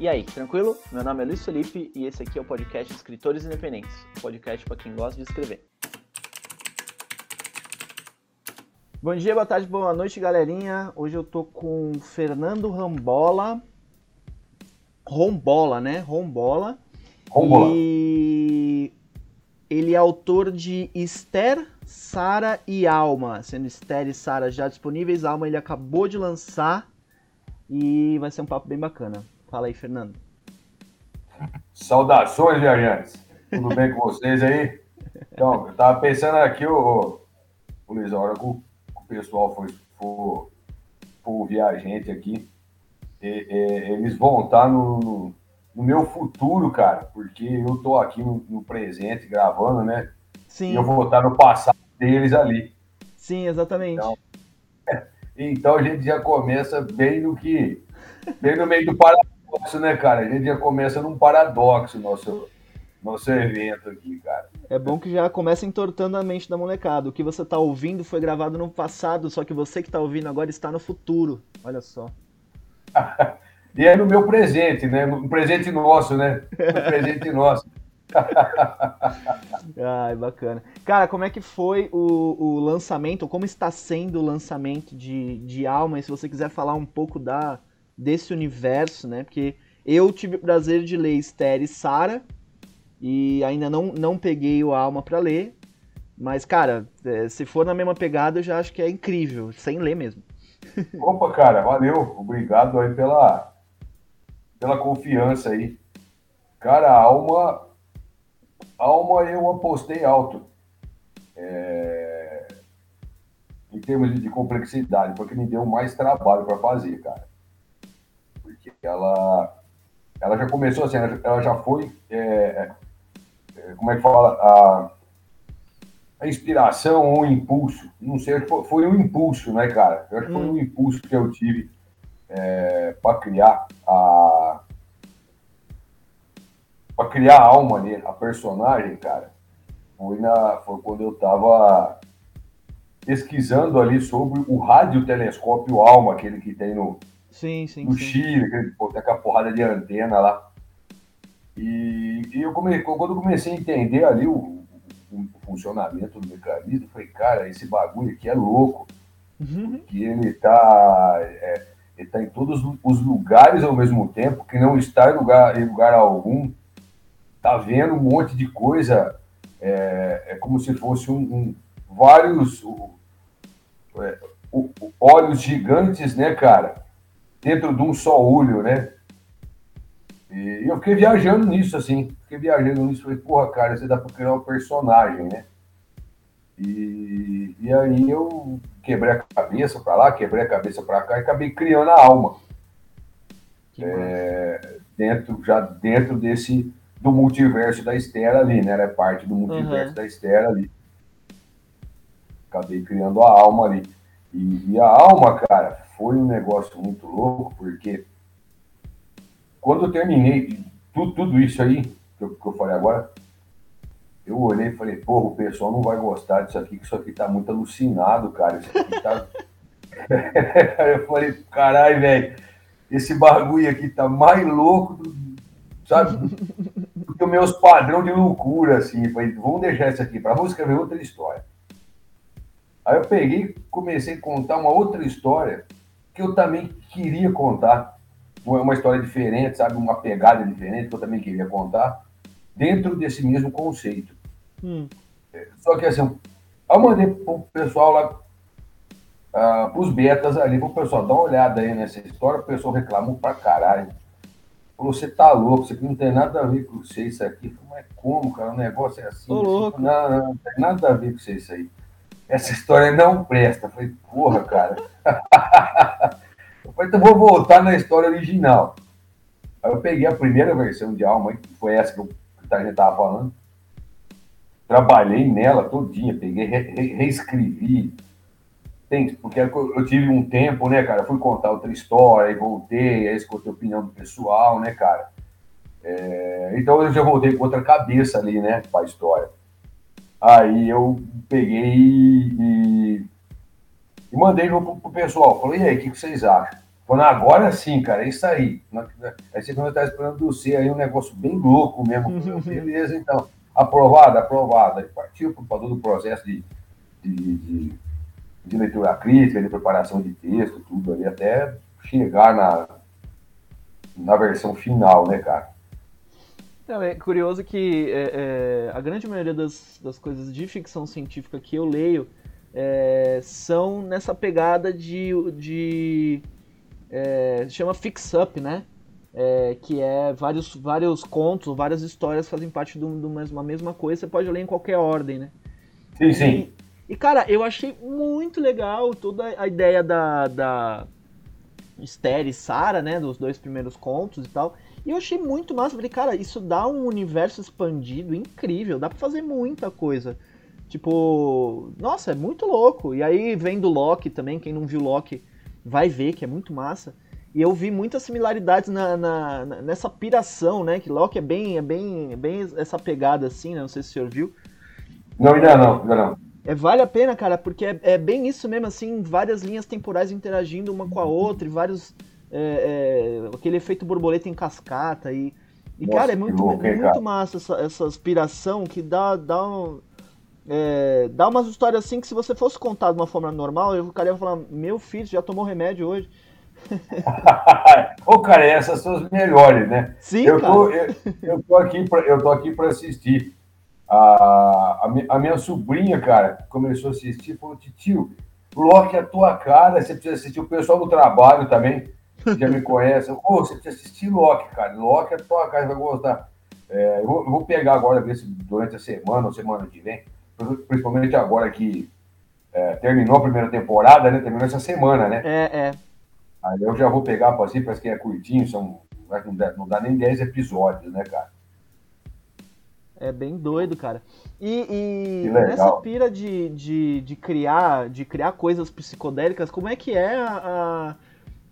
E aí, tranquilo? Meu nome é Luiz Felipe e esse aqui é o podcast Escritores Independentes, um podcast para quem gosta de escrever. Bom dia, boa tarde, boa noite, galerinha. Hoje eu tô com Fernando Rambola. Rombola, né? Rombola. Rombola. E ele é autor de Esther, Sara e Alma, sendo Esther e Sara já disponíveis. Alma ele acabou de lançar e vai ser um papo bem bacana. Fala aí, Fernando. Saudações, viajantes. Tudo bem com vocês aí? Então, eu tava pensando aqui, o, o Luiz, a hora que o, o pessoal for, for, for gente aqui, e, e, eles vão estar no, no, no, meu futuro, cara, porque eu tô aqui no, no, presente gravando, né? Sim. E eu vou estar no passado deles ali. Sim, exatamente. Então, então a gente já começa bem no que. Bem no meio do paradoxo paradoxo, né, cara? A gente já começa num paradoxo nosso, nosso evento aqui, cara. É bom que já começa entortando a mente da molecada. O que você tá ouvindo foi gravado no passado, só que você que tá ouvindo agora está no futuro. Olha só. e é no meu presente, né? No presente nosso, né? No presente nosso. Ai, bacana. Cara, como é que foi o, o lançamento, como está sendo o lançamento de, de Alma? E se você quiser falar um pouco da, desse universo, né? Porque eu tive o prazer de ler Esther e Sara e ainda não, não peguei o Alma para ler. Mas, cara, é, se for na mesma pegada, eu já acho que é incrível, sem ler mesmo. Opa, cara, valeu. Obrigado aí pela, pela confiança aí. Cara, Alma, Alma eu apostei alto. É, em termos de complexidade, porque me deu mais trabalho para fazer, cara ela, ela já começou assim, ela, já foi, é, é, é, como é que fala, a, a inspiração ou o impulso, não sei, foi, um impulso, né, cara? Eu acho que foi um hum. impulso que eu tive é, para criar a para criar a alma ali, a personagem, cara, foi, na, foi quando eu tava pesquisando ali sobre o radiotelescópio Alma, aquele que tem no, Sim, sim. No sim. Chile, que, pô, tem aquela porrada de antena lá. E, e eu come, quando eu comecei a entender ali o, o, o, funcionamento do mecanismo, eu falei, cara, esse bagulho aqui é louco. Uhum. Porque ele tá, é, ele tá em todos os lugares ao mesmo tempo, que não está em lugar, em lugar algum. Tá vendo um monte de coisa. É, é como se fosse um, um vários o, é, olhos gigantes, né, cara? Dentro de um só olho, né? E eu fiquei viajando nisso, assim. Fiquei viajando nisso. Falei, porra, cara, você dá pra criar um personagem, né? E, e aí eu quebrei a cabeça para lá, quebrei a cabeça para cá e acabei criando a alma. É, dentro, já dentro desse do multiverso da Estera ali, né? Era parte do multiverso uhum. da Estera ali. Acabei criando a alma ali. E, e a alma, cara, foi um negócio muito louco, porque quando eu terminei tudo, tudo isso aí, que eu, que eu falei agora, eu olhei e falei, porra, o pessoal não vai gostar disso aqui, que isso aqui tá muito alucinado, cara. Isso aqui tá. eu falei, caralho, velho, esse bagulho aqui tá mais louco, do, sabe? Do que os meus padrões de loucura, assim. falei, vamos deixar isso aqui, para vamos escrever outra história. Aí eu peguei comecei a contar uma outra história que eu também queria contar. Uma história diferente, sabe? Uma pegada diferente que eu também queria contar, dentro desse mesmo conceito. Hum. É, só que assim, eu mandei pro pessoal lá, uh, pros betas ali, pro pessoal dar uma olhada aí nessa história, o pessoal reclamou pra caralho. Falou, você tá louco, isso aqui não tem nada a ver com você, isso aqui. Falei, mas como, cara? O negócio é assim. Tô louco. Não, não, não tem nada a ver com você, isso aí essa história não presta. Eu falei, porra, cara. eu falei, então vou voltar na história original. Aí eu peguei a primeira versão de Alma, que foi essa que, eu, a gente estava falando. Trabalhei nela todinha, peguei, re, re, reescrevi. Tem, porque eu tive um tempo, né, cara? Fui contar outra história, e voltei, aí escutei a opinião do pessoal, né, cara? É, então eu já voltei com outra cabeça ali, né, para a história. Aí eu peguei e, e mandei pro, pro pessoal. Falei, e aí, o que, que, vocês acham? Falando, agora sim, cara, é isso aí. Aí você quando tá esperando do aí um negócio bem louco mesmo. Beleza, então. Aprovado, aprovado. Aí partiu para todo o processo de, de, de, de, leitura crítica, de preparação de texto, tudo ali, até chegar na, na versão final, né, cara? É curioso que é, é, a grande maioria das, das coisas de ficção científica que eu leio é, são nessa pegada de. de é, chama Fix Up, né? É, que é vários, vários contos, várias histórias fazem parte de uma mesma coisa, você pode ler em qualquer ordem, né? Sim, sim. E, e cara, eu achei muito legal toda a ideia da, da Esther e Sarah, né? Dos dois primeiros contos e tal. E eu achei muito massa. Falei, cara, isso dá um universo expandido incrível. Dá pra fazer muita coisa. Tipo, nossa, é muito louco. E aí vem do Loki também. Quem não viu Loki vai ver que é muito massa. E eu vi muitas similaridades na, na, nessa piração, né? Que Loki é bem, é bem, é bem essa pegada assim, né? Não sei se o senhor viu. Não, ainda não, ainda não. É, vale a pena, cara, porque é, é bem isso mesmo, assim, várias linhas temporais interagindo uma com a outra, e vários é, é, aquele efeito borboleta em cascata e, e Nossa, cara, é muito, louco, muito cara. massa essa, essa aspiração que dá, dá, um, é, dá umas histórias assim que se você fosse contar de uma forma normal, eu ficaria falando, meu filho já tomou remédio hoje. Ô, cara, essas são as melhores, né? Sim, eu tô, eu, eu, tô aqui pra, eu tô aqui para assistir. A, a, a, minha sobrinha, cara, começou a assistir, falou, tio, Loki é a tua cara, você precisa assistir. O pessoal do trabalho também já me conhece. Pô, você precisa assistir Loki, cara. Loki é tua cara, vai gostar. É, eu, vou, eu, vou, pegar agora, ver se durante a semana ou semana que vem, principalmente agora que é, terminou a primeira temporada, né? Terminou essa semana, né? É, é. Aí eu já vou pegar para assim, parece que é curtinho, são, não, dá, não dá nem 10 episódios, né, cara? É bem doido, cara. E, e nessa pira de, de, de, criar, de criar coisas psicodélicas, como é que é a, a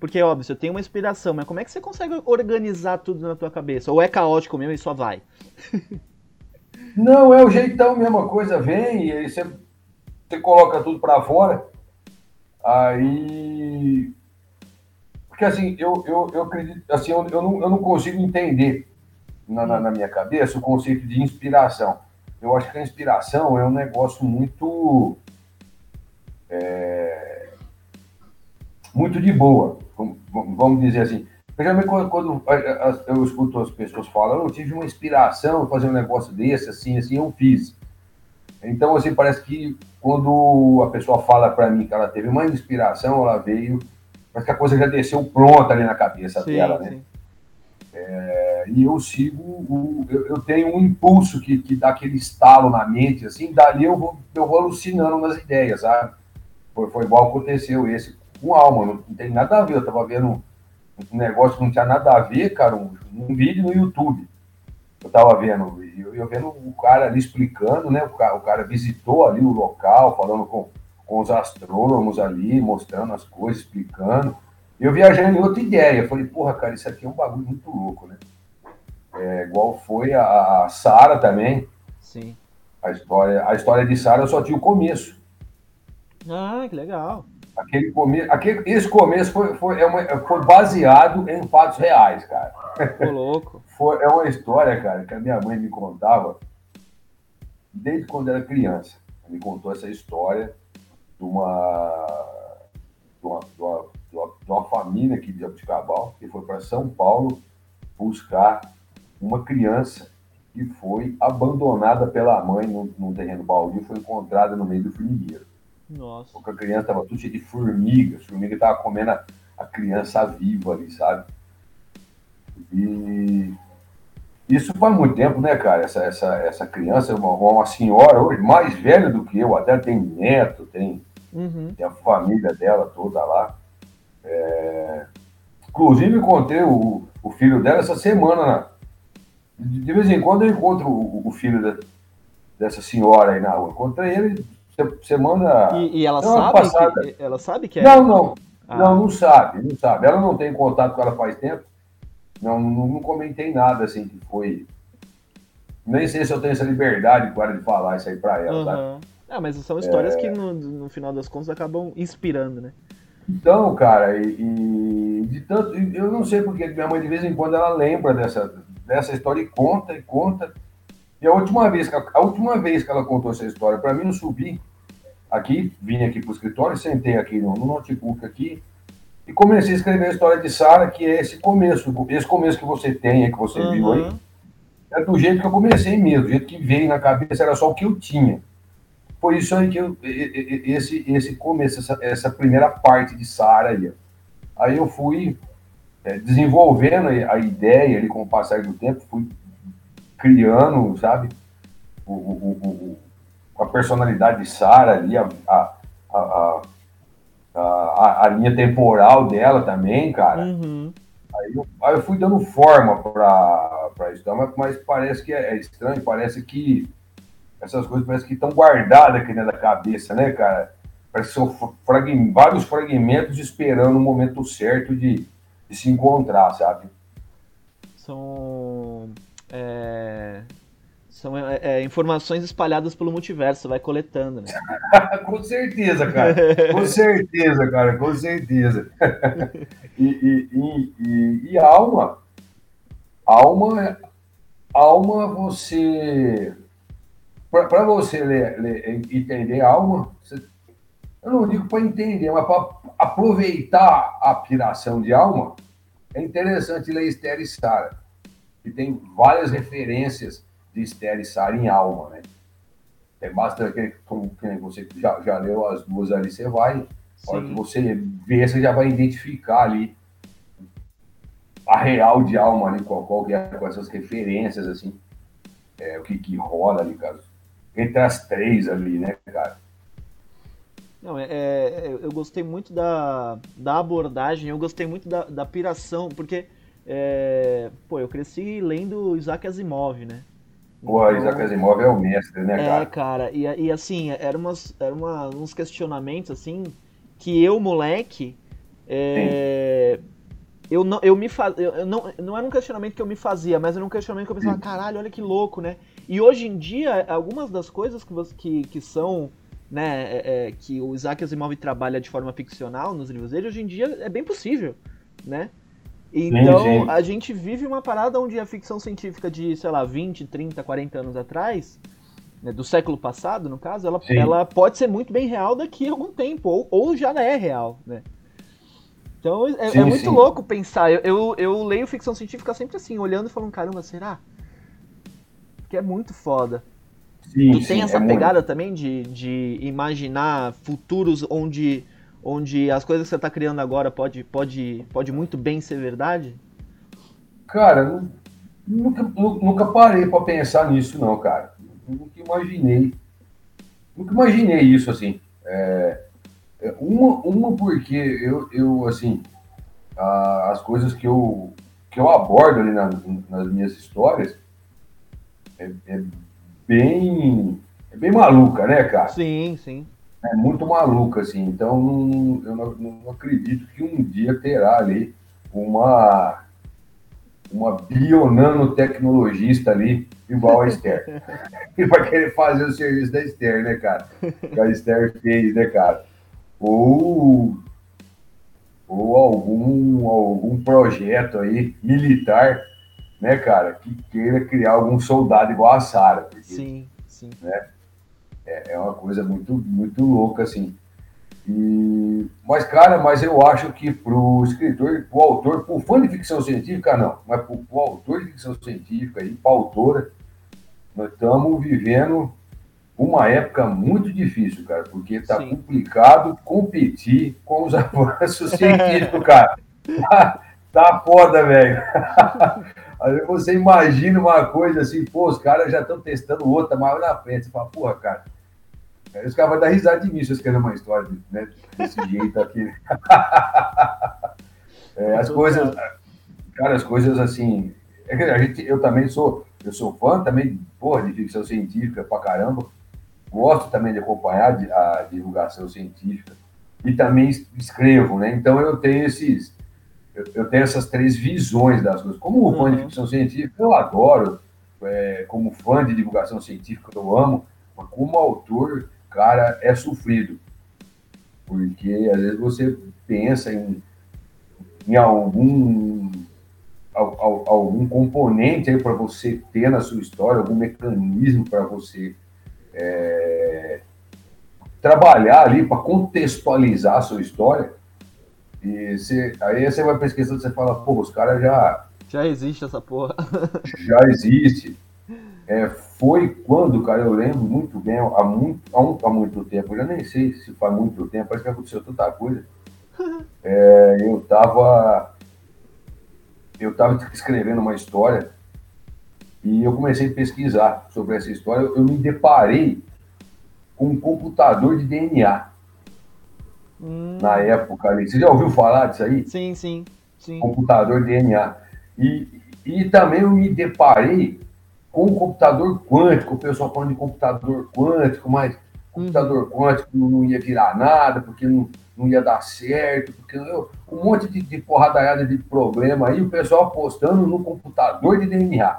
porque, óbvio, você tem uma inspiração, mas como é que você consegue organizar tudo na tua cabeça? Ou é caótico mesmo e só vai? Não, é o jeitão mesmo, a coisa vem e aí você, você coloca tudo para fora. Aí. Porque assim, eu, eu, eu acredito, assim, eu, eu, não, eu não consigo entender na, na, na minha cabeça o conceito de inspiração. Eu acho que a inspiração é um negócio muito. É, muito de boa vamos dizer assim. Geralmente, quando, quando eu escuto as pessoas falando, eu tive uma inspiração fazer um negócio desse, assim, assim, eu fiz. Então, assim, parece que quando a pessoa fala para mim que ela teve uma inspiração, ela veio, parece que a coisa já desceu pronta ali na cabeça sim, dela, né? É, e eu sigo, o, eu, eu, tenho um impulso que, que dá aquele estalo na mente, assim, dali eu vou, eu vou alucinando nas ideias, sabe? Foi, foi igual aconteceu esse com alma, não, tem nada a ver. Eu tava vendo um negócio que não tinha nada a ver, cara, um, um vídeo no YouTube. Eu tava vendo, eu, eu vendo o cara ali explicando, né? O cara, o cara visitou ali o local, falando com, com os astrônomos ali, mostrando as coisas, explicando. Eu viajando em outra ideia. Eu falei, porra, cara, isso aqui é um bagulho muito louco, né? É, igual foi a, a Sara também. Sim. A história, a história de Sara só tinha o começo. Ah, que legal. Aquele começo, aquele, esse começo foi, foi, é uma, foi baseado em fatos reais, cara. Tô louco. foi, é uma história, cara, que a minha mãe me contava desde quando era criança. Ela me contou essa história de uma, de uma, de uma, de uma família aqui de Jabuticabal que foi para São Paulo buscar uma criança que foi abandonada pela mãe no, no terreno baldio, foi encontrada no meio do formigueiro. Nossa. Porque a criança tava tudo cheio de formigas, as formigas estavam comendo a, a, criança viva ali, sabe? E isso faz muito tempo, né, cara? Essa, essa, essa criança uma, uma senhora hoje, mais velha do que eu, até tem neto, tem, uhum. tem a família dela toda lá. É... Inclusive, encontrei o, o filho dela essa semana. Né? De, de vez em quando eu encontro o, o filho da, dessa senhora aí na rua. Encontrei ele você manda. E, e ela, sabe que, ela sabe que é. Não, não. Ah. Não, não sabe, não sabe. Ela não tem contato com ela faz tempo. Não, não, não comentei nada assim que foi. Nem sei se eu tenho essa liberdade agora de falar isso aí pra ela, uhum. sabe? Ah, mas são histórias é... que no, no final das contas acabam inspirando, né? Então, cara, e, e, de tanto, eu não sei porque minha mãe de vez em quando ela lembra dessa, dessa história e conta e conta. E a última vez que a última vez que ela contou essa história para mim, eu subi aqui, vim aqui para o escritório, sentei aqui no, no notebook aqui e comecei a escrever a história de Sara, que é esse começo, esse começo que você tem, que você uhum. viu aí, é do jeito que eu comecei mesmo, do jeito que veio na cabeça, era só o que eu tinha. Foi isso aí que eu, esse, esse começo, essa, essa primeira parte de Sara aí. Aí eu fui é, desenvolvendo a ideia ali com o passar do tempo, fui criando, sabe, o, o, o a personalidade de Sara ali, a, a, a, a, a, linha temporal dela também, cara. Uhum. Aí, eu, aí, eu, fui dando forma para isso, mas, mas parece que é, é, estranho, parece que essas coisas parece que estão guardadas aqui dentro da cabeça, né, cara? Parece que são vários fragmentos esperando o momento certo de, de se encontrar, sabe? São. É são é, é, informações espalhadas pelo multiverso, vai coletando, né? com certeza, cara. Com certeza, cara. Com certeza. e, e, e, e, alma. Alma, alma você. Para você ler, ler, entender alma, você, eu não digo para entender, mas para aproveitar a piração de alma, é interessante ler Esther e Sara, que tem várias referências de Esther e Sara em alma, né? É basta que, como, que você já, já leu as duas ali, você vai, hora que você vê, você já vai identificar ali a real de alma ali, qual, qual é, com essas referências, assim, é, o que, que rola ali, cara. Entre as três ali, né, cara? Não, é, é, eu gostei muito da, da abordagem, eu gostei muito da, da piração, porque, é, pô, eu cresci lendo Isaac Asimov, né? Porra, então, Isaac Asimov é o mestre, né, cara? É, cara, e, e assim, eram umas, era uma, uns questionamentos, assim, que eu, moleque, é, eu não, eu me faz, eu, eu, não, não era um questionamento que eu me fazia, mas era um questionamento que eu pensava, Sim. caralho, olha que louco, né? E hoje em dia, algumas das coisas que, que, que são, né, é, é, que o Isaac Asimov trabalha de forma ficcional nos livros dele, hoje em dia é bem possível, né? Então, sim, sim. a gente vive uma parada onde a ficção científica de, sei lá, 20, 30, 40 anos atrás, né, do século passado, no caso, ela, ela pode ser muito bem real daqui a algum tempo, ou, ou já é real, né? Então, é, sim, é muito louco pensar. Eu, eu, eu, leio ficção científica sempre assim, olhando e falando, caramba, será? Que é muito foda. Sim, tu tem essa é pegada muito... também de, de imaginar futuros onde onde as coisas que você está criando agora pode, pode, pode muito bem ser verdade? Cara, nunca, nunca parei para pensar nisso, não, cara. Nunca imaginei. Nunca imaginei isso, assim. É, é uma, uma porque eu, eu assim, a, as coisas que eu, que eu abordo ali na, nas minhas histórias é, é, bem, é bem maluca, né, cara? Sim, sim é muito maluca, assim. Então, não, eu não, não, acredito que um dia terá ali uma, uma bionanotecnologista ali igual a Esther. e vai querer fazer o serviço da Esther, né, cara? Que a Esther fez, né, cara? Ou, ou algum, algum projeto aí militar, né, cara, que queira criar algum soldado igual a Sara. Sim, sim. Né? É, é uma coisa muito, muito louca, assim. E, mas, cara, mas eu acho que pro escritor, pro autor, pro fã de ficção científica, não, mas pro, autor de ficção científica e pra autora, nós estamos vivendo uma época muito difícil, cara, porque tá Sim. complicado competir com os avanços científicos, cara. Tá, tá foda, velho. Aí você imagina uma coisa assim, pô, os caras já estão testando outra mais na frente. Você fala, porra, cara, os caras vão dar risada de mim se eu escrever uma história né, desse jeito aqui. é, as coisas, cara, as coisas assim. É a gente, eu também sou, eu sou fã também, porra, de ficção científica pra caramba. Gosto também de acompanhar a divulgação científica e também escrevo, né? Então eu tenho esses, eu, eu tenho essas três visões das coisas. Como fã de uhum. ficção científica, eu adoro. É, como fã de divulgação científica, eu amo. Mas como autor, cara é sofrido. Porque às vezes você pensa em, em algum, algum componente para você ter na sua história, algum mecanismo para você é, trabalhar ali para contextualizar a sua história. E você, aí você vai pesquisando, você fala, pô, os caras já. Já existe essa porra. já existe. É, foi quando, cara, eu lembro muito bem, há muito, há, um, há muito tempo, eu já nem sei se faz muito tempo, parece que aconteceu tanta coisa. É, eu tava. Eu tava escrevendo uma história e eu comecei a pesquisar sobre essa história. Eu me deparei com um computador de DNA. Hum. Na época ali. Você já ouviu falar disso aí? Sim, sim. sim. Computador de DNA. E, e também eu me deparei com computador quântico, o pessoal falando de computador quântico, mas computador quântico não ia virar nada, porque não, não ia dar certo, porque eu, um monte de, de porradaiada de problema aí, o pessoal apostando no computador de DNA.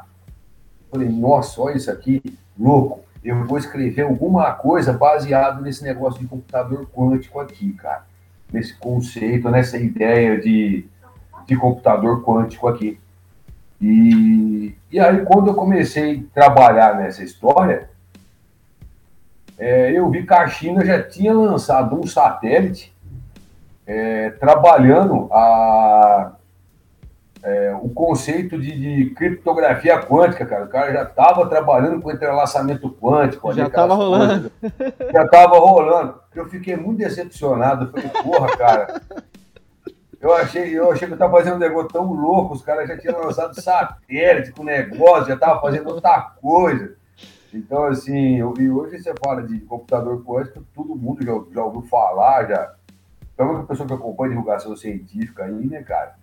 Falei, nossa, olha isso aqui, louco. Eu vou escrever alguma coisa baseado nesse negócio de computador quântico aqui, cara. Nesse conceito, nessa ideia de, de computador quântico aqui. E, e aí, quando eu comecei a trabalhar nessa história, é, eu vi que a China já tinha lançado um satélite é, trabalhando a, é, o conceito de, de, criptografia quântica, cara. O cara já estava trabalhando com entrelaçamento quântico. Já estava rolando. Já estava rolando. Eu fiquei muito decepcionado. Eu falei, porra, cara, eu achei, eu achei que eu estava fazendo um negócio tão louco, os caras já tinham lançado satélite com negócio, já estava fazendo outra coisa. Então, assim, eu, e hoje você fala de computador quântico, todo mundo já, já ouviu falar, já. Então, uma pessoa que acompanha divulgação científica aí, né, cara?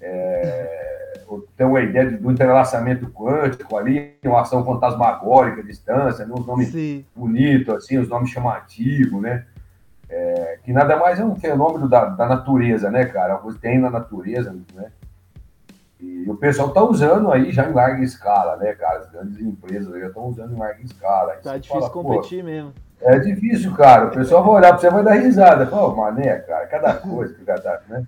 É, tem uma ideia do entrelaçamento quântico ali, uma ação fantasmagórica à distância, né, uns nomes bonitos, assim, os nomes chamativos, né? É, que nada mais é um fenômeno da, da natureza, né, cara? Você tem na natureza, né? E o pessoal tá usando aí já em larga escala, né, cara? As grandes empresas já estão usando em larga escala. Tá difícil fala, competir mesmo. É difícil, cara. O pessoal vai olhar pra você vai dar risada. Fala, oh, mané, cara, cada coisa que cada, né?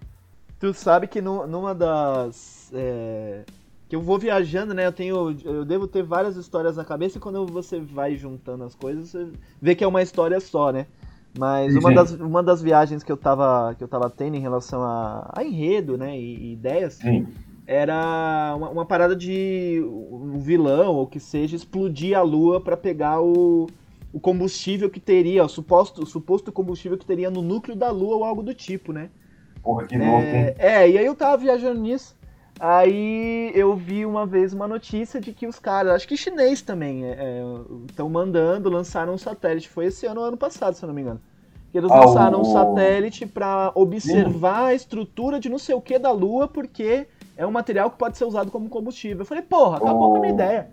Tu sabe que no, numa das. É, que eu vou viajando, né? Eu tenho. Eu devo ter várias histórias na cabeça e quando você vai juntando as coisas, você vê que é uma história só, né? Mas uma das, uma das viagens que eu tava, que eu tava tendo em relação a, a enredo, né, e, e ideias, Sim. era uma, uma, parada de um vilão, ou que seja, explodir a lua para pegar o, o combustível que teria, o suposto, o suposto combustível que teria no núcleo da lua ou algo do tipo, né? Porra, que louco, é, é, e aí eu tava viajando nisso, Aí eu vi uma vez uma notícia de que os caras, acho que chinês também, estão é, é mandando, lançaram um satélite. Foi esse ano ou ano passado, se eu não me engano. Que eles ah, lançaram um satélite para observar Sim. a estrutura de não sei o que da Lua, porque é um material que pode ser usado como combustível. Eu falei, porra, acabou o... com a minha ideia.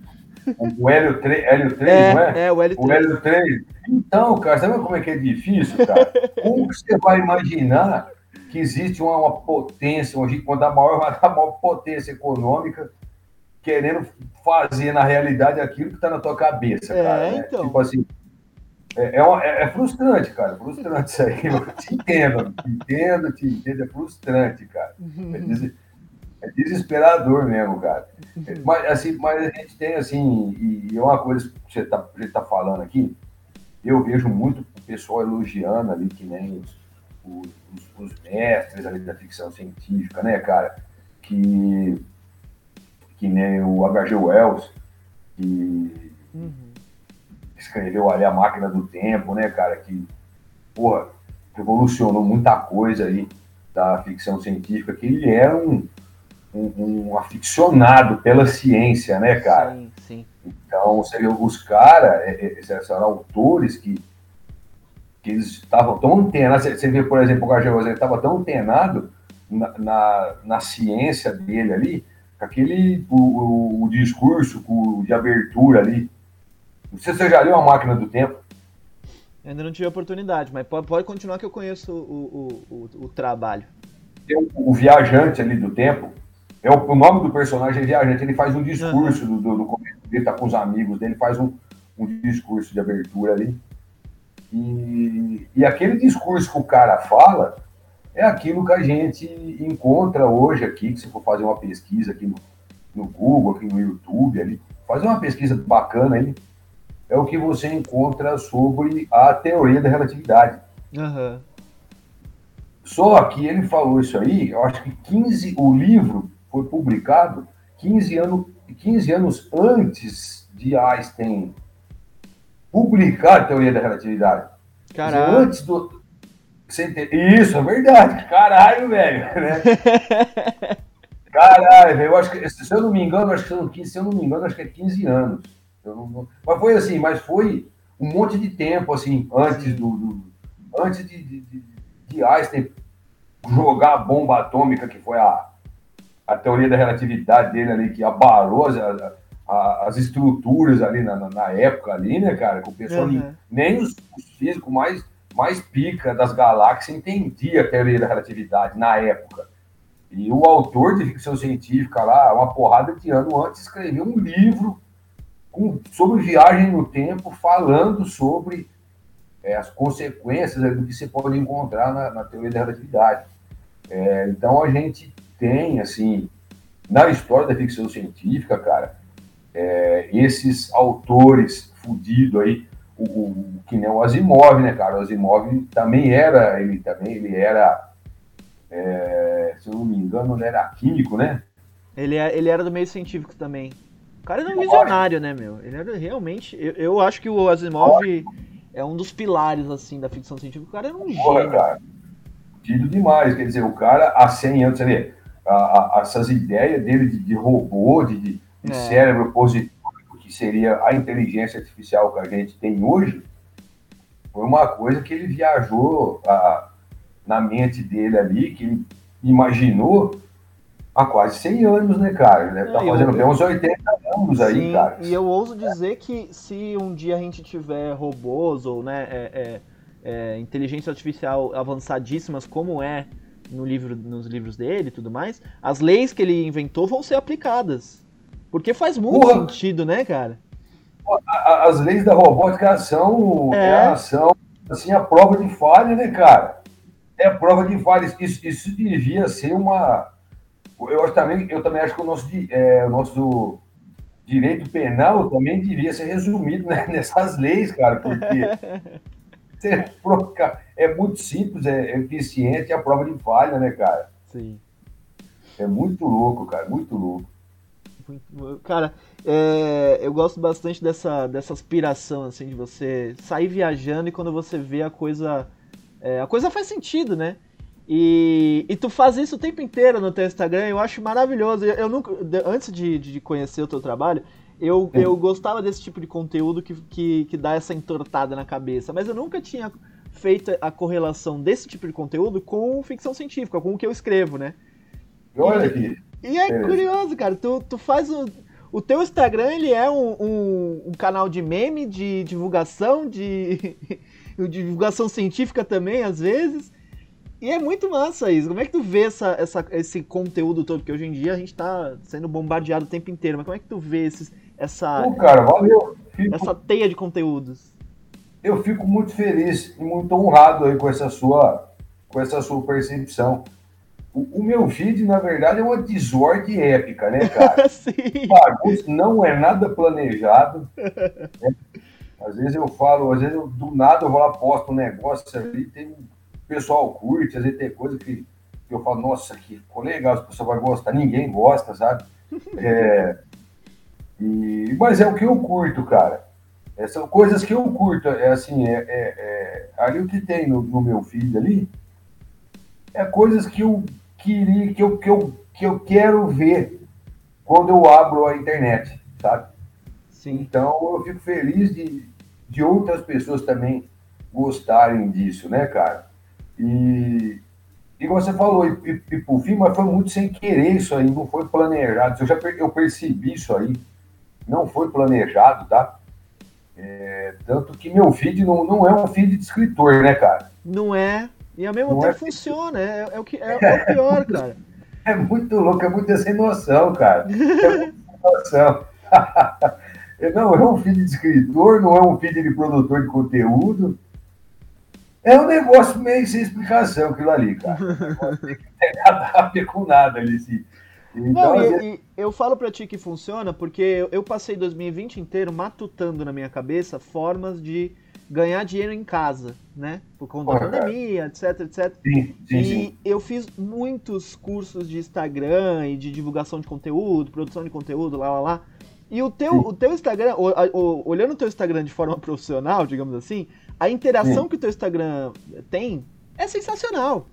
O Hélio 3, Hélio 3 é, não é? É, o Hélio 3. O Hélio 3. Então, cara, sabe como é que é difícil, cara? Como você vai imaginar que existe uma, uma potência, uma, uma da maior, uma da maior potência econômica querendo fazer na realidade aquilo que está na tua cabeça, é, cara. Né? Então. Tipo assim, é, é, uma, é, é, frustrante, cara. Frustrante isso aí. Eu te entendo, te entendo, te entendo. É frustrante, cara. É, des, é desesperador mesmo, cara. Mas, assim, mas a gente tem, assim, e, e uma coisa que você está tá falando aqui, eu vejo muito o pessoal elogiando ali, que nem os, os, os mestres ali da ficção científica, né, cara? Que, que nem o H.G. Wells, que uhum. escreveu ali A Máquina do Tempo, né, cara? Que, porra, revolucionou muita coisa aí da ficção científica, que ele era um, um, um aficionado pela ciência, né, cara? Sim, sim. Então, seria os caras, é, é, são autores que que eles estavam tão antenados. Você vê, por exemplo, o Gargioso, ele estava tão antenado na, na, na, ciência dele ali, com aquele o, o, o discurso o, de abertura ali. Não sei se você já leu A Máquina do Tempo. Eu ainda não tive oportunidade, mas pode, pode continuar que eu conheço o, o, trabalho. Tem o, viajante ali do tempo, é o, nome do personagem é viajante, ele faz um discurso uhum. do, do, do, ele tá com os amigos dele, faz um, um discurso de abertura ali. E, e aquele discurso que o cara fala é aquilo que a gente encontra hoje aqui, que se for fazer uma pesquisa aqui no, no Google, aqui no YouTube, ali, fazer uma pesquisa bacana aí, é o que você encontra sobre a teoria da relatividade. Uhum. Só que ele falou isso aí, eu acho que 15, o livro foi publicado 15 anos, 15 anos antes de Einstein publicar a teoria da relatividade. Caralho. Antes do. Isso, é verdade. Caralho, velho. Né? Caralho, velho. Eu acho que, se eu não me engano, acho que são 15, se eu não me engano, acho que é 15 anos. Não, mas foi assim, mas foi um monte de tempo, assim, antes do. do antes de, de, de, Einstein jogar a bomba atômica, que foi a, a teoria da relatividade dele ali, que abalou as, a, as estruturas ali na, na, época ali, né, cara? Que o pessoal uhum. nem os, os físicos mais, mais pica das galáxias entendia a teoria da relatividade na época. E o autor de ficção científica lá, uma porrada de ano antes, escreveu um livro com, sobre viagem no tempo, falando sobre é, as consequências do que você pode encontrar na, na teoria da relatividade. É, então a gente tem, assim, na história da ficção científica, cara, é, esses autores fudidos aí, o, o, que nem o Asimov, né, cara? O Asimov também era, ele também, ele era, é, se eu não me engano, ele era químico, né? Ele, é, ele era do meio científico também. O cara era um visionário, né, meu? Ele era realmente. Eu, eu acho que o Asimov é um dos pilares, assim, da ficção científica. O cara era um Porra, gênio. Cara, tido demais. Quer dizer, o cara, há 100 anos, você vê, a, a, essas ideias dele de, de robô, de, de é. cérebro positivo, que seria a inteligência artificial que a gente tem hoje, foi uma coisa que ele viajou a, na mente dele ali, que ele imaginou há quase 100 anos, né, cara? Ele deve estar tá fazendo eu, bem uns 80 anos aí, sim, cara. E eu ouso dizer que se um dia a gente tiver robôs ou né, é, é, é, inteligência artificial avançadíssimas, como é no livro, nos livros dele e tudo mais, as leis que ele inventou vão ser aplicadas. Porque faz muito Porra. sentido, né, cara? As leis da robótica são, é. são assim, a prova de falha, né, cara? É a prova de falha. Isso, isso devia ser uma eu também, eu também acho que o nosso, é, o nosso direito penal também devia ser resumido né, nessas leis, cara, porque é muito simples, é eficiente, é a prova de falha, né, cara? Sim. É muito louco, cara, muito louco. Cara, é, eu gosto bastante dessa, dessa aspiração, assim, de você sair viajando e quando você vê a coisa. É, a coisa faz sentido, né? E, e tu faz isso o tempo inteiro no teu Instagram, eu acho maravilhoso. Eu, eu nunca, antes de, de conhecer o teu trabalho, eu, eu gostava desse tipo de conteúdo que, que, que dá essa entortada na cabeça, mas eu nunca tinha feito a correlação desse tipo de conteúdo com ficção científica, com o que eu escrevo, né? Olha aqui. E é, é curioso, cara. Tu, tu faz o. O teu Instagram, ele é um, um, um canal de meme, de divulgação, de, de divulgação científica também, às vezes. E é muito massa isso. Como é que tu vê essa, essa, esse conteúdo todo? Porque hoje em dia a gente tá sendo bombardeado o tempo inteiro. Mas como é que tu vê esses, essa. Pô, cara, valeu. Fico... Essa teia de conteúdos. Eu fico muito feliz e muito honrado aí com essa sua, com essa sua percepção. O, o meu feed, na verdade, é uma desordem épica, né, cara? Sim. Bagunça não é nada planejado. Né? Às vezes eu falo, às vezes eu, do nada eu vou lá, posto um negócio ali, tem um pessoal curte, às vezes tem coisa que, que eu falo, nossa, que ficou legal, a pessoa vai gostar, ninguém gosta, sabe? É, e, mas é o que eu curto, cara. É, são coisas que eu curto. É assim, é, é, é ali o que tem no, no, meu feed ali é coisas que eu queria, que eu, que, eu, que eu quero ver quando eu abro a internet, sabe? Sim. Então eu fico feliz de, de outras pessoas também gostarem disso, né, cara? E, e você falou, e, e, e por fim, mas foi muito sem querer isso aí, não foi planejado. Eu já eu percebi isso aí, não foi planejado, tá? É, tanto que meu feed não, não é um feed de escritor, né, cara? Não é. E ao mesmo não tempo é... funciona, é, é, o que, é, é o pior, cara. É muito louco, é muito sem noção, cara. É muito sem noção. não é um feed de escritor, não é um feed de produtor de conteúdo, É um negócio meio sem explicação aquilo ali, cara. não tem nada a ver com nada ali, assim. Então, não, e, e, eu falo pra ti que funciona porque eu passei 2020 inteiro matutando na minha cabeça formas de ganhar dinheiro em casa, né? Por conta da pandemia, etc, etc. Sim, sim, e sim. eu fiz muitos cursos de Instagram e de divulgação de conteúdo, produção de conteúdo, lá, lá, lá. E o teu, o teu Instagram, o, o, olhando o teu Instagram de forma profissional, digamos assim, a interação que o teu Instagram tem é sensacional.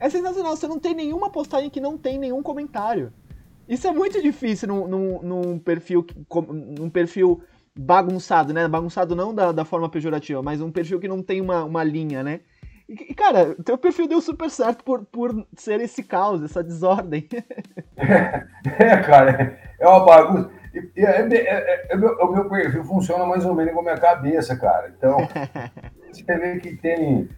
É sensacional. Você não tem nenhuma postagem que não tem nenhum comentário. Isso é muito difícil num, num, num perfil, num perfil bagunçado, né? Bagunçado não da, da forma pejorativa, mas um perfil que não tem uma, uma linha, né? E, cara, teu perfil deu super certo por, por ser esse caos, essa desordem. É, é cara, é uma bagunça. É, é, é, é, meu, o meu perfil funciona mais ou menos com a minha cabeça, cara. Então, você vê que tem,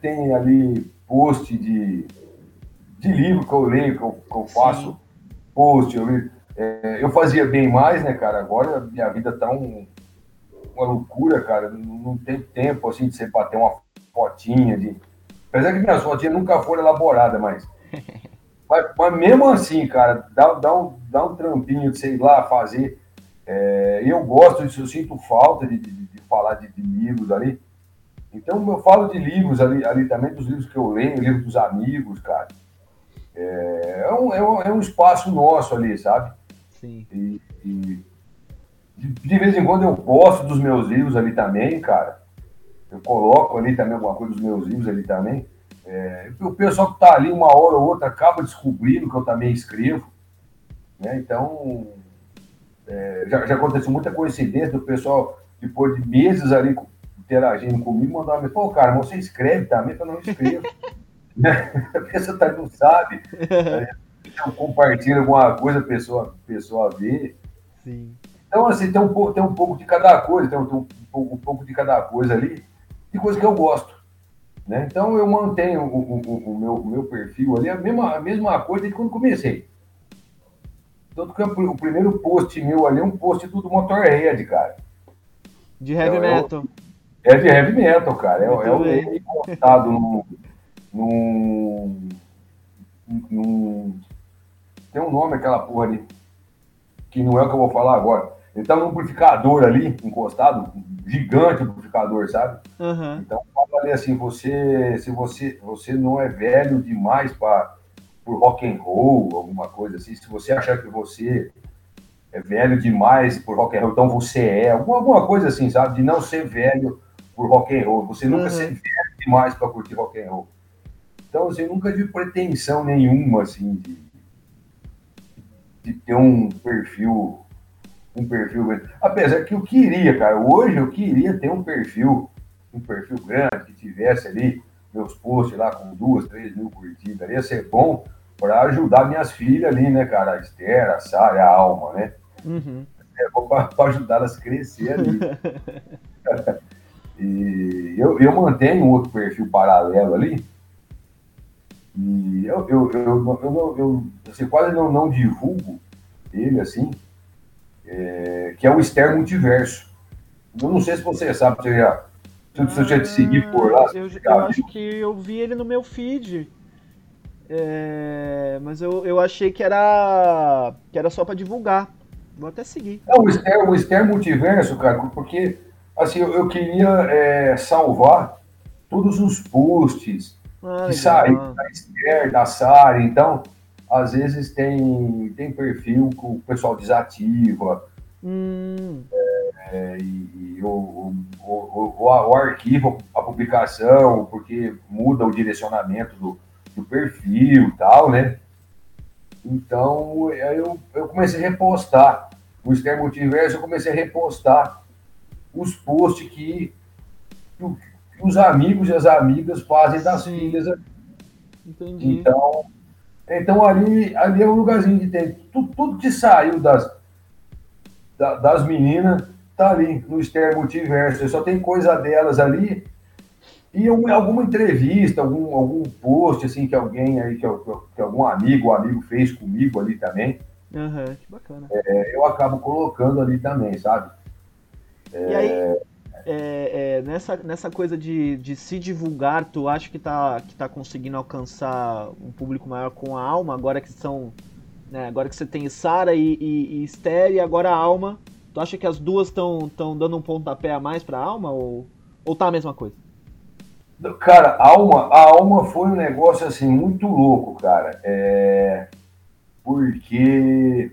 tem ali post de, de livro que eu leio, que eu, que eu faço Sim. post, eu leio é, eu fazia bem mais, né, cara? Agora minha vida tá um, uma loucura, cara. Não, não tem tempo, assim, de você bater uma fotinha de... Apesar que minhas fotinhas nunca foram elaboradas, mas... mas... mas, mesmo assim, cara, dá, dá, um, dá um trampinho de, sei lá, fazer... É, eu gosto disso, eu sinto falta de, de, de falar de, de, livros ali. Então, eu falo de livros ali, ali também, dos livros que eu leio, livros dos amigos, cara. É, é, um, é, um, é um espaço nosso ali, sabe? Sim. E, e de, de, vez em quando eu posto dos meus livros ali também, cara. Eu coloco ali também alguma coisa dos meus livros ali também. É, o pessoal que tá ali uma hora ou outra acaba descobrindo que eu também escrevo. Né? Então, é, já, já aconteceu muita coincidência do pessoal, depois de meses ali interagindo comigo, mandar me pô, cara, você escreve também? Eu não escrevo. a pessoa tá, não sabe. Compartilha alguma coisa, a pessoa, a pessoa vê. Sim. Então, assim, tem um pouco, tem um pouco de cada coisa, tem um, tem um, pouco, um pouco de cada coisa ali, de coisa que eu gosto. Né? Então, eu mantenho o, o, o, meu, o meu perfil ali, a mesma, a mesma coisa desde quando comecei. Tanto que o primeiro post meu ali é um post do Motorhead, cara. De heavy é, metal. É, de heavy metal, cara. É, é o é contado num, num, num, tem um nome aquela porra ali, que não é o que eu vou falar agora. Ele tá num amplificador ali, encostado, gigante amplificador, sabe? Uhum. Então fala ali assim, você, se você, você não é velho demais para por rock and roll, alguma coisa assim, se você achar que você é velho demais por rock and roll, então você é, alguma, coisa assim, sabe? De não ser velho por rock and roll, você nunca uhum. ser velho demais para curtir rock and roll. Então, assim, nunca tive pretensão nenhuma, assim, de, de ter um perfil, um perfil grande. Apesar que eu queria, cara, hoje eu queria ter um perfil, um perfil grande, que tivesse ali meus posts lá com duas, três mil curtidas, ia ser bom para ajudar minhas filhas ali, né, cara, a Esther, a Sara, a Alma, né? Uhum. É bom para ajudar elas a crescer ali. e eu, eu mantenho um outro perfil paralelo ali, e eu, eu, eu, eu, eu, eu quase não, não divulgo ele assim, é, que é o Ster Multiverso. Eu não sei se você sabe, você já, se você já te seguir por lá. Eu, eu acho que eu vi ele no meu feed. É, mas eu, eu achei que era, que era só para divulgar. Vou até seguir. Não, o Ster, o Ster Multiverso, cara, porque assim, eu, eu queria é, salvar todos os posts, ah, que saíram da esquerda, da Sara. Então, às vezes tem, tem perfil que o pessoal desativa. Hum. É, e, e o, o, o, o, arquivo, a publicação, porque muda o direcionamento do, do perfil e tal, né? Então, eu, eu comecei a repostar. No Externo Multiverso, eu comecei a repostar os posts que, que, os amigos e as amigas fazem das Sim. filhas. Entendi. Então, então ali, ali é um lugarzinho que tem tudo, tudo que saiu das, da, das meninas tá ali no Ster Multiverso. Só tem coisa delas ali e alguma entrevista, algum, algum post assim que alguém aí, que, que algum amigo ou amigo fez comigo ali também. Uhum, que bacana. É, eu acabo colocando ali também, sabe? É... E aí, é, é, nessa, nessa coisa de, de se divulgar, tu acha que tá, que tá conseguindo alcançar um público maior com a alma, agora que são. Né, agora que você tem Sara e, e, e Esther e agora a alma. Tu acha que as duas estão dando um pontapé a mais pra alma ou, ou tá a mesma coisa? Cara, a alma, a alma foi um negócio assim muito louco, cara. É... Porque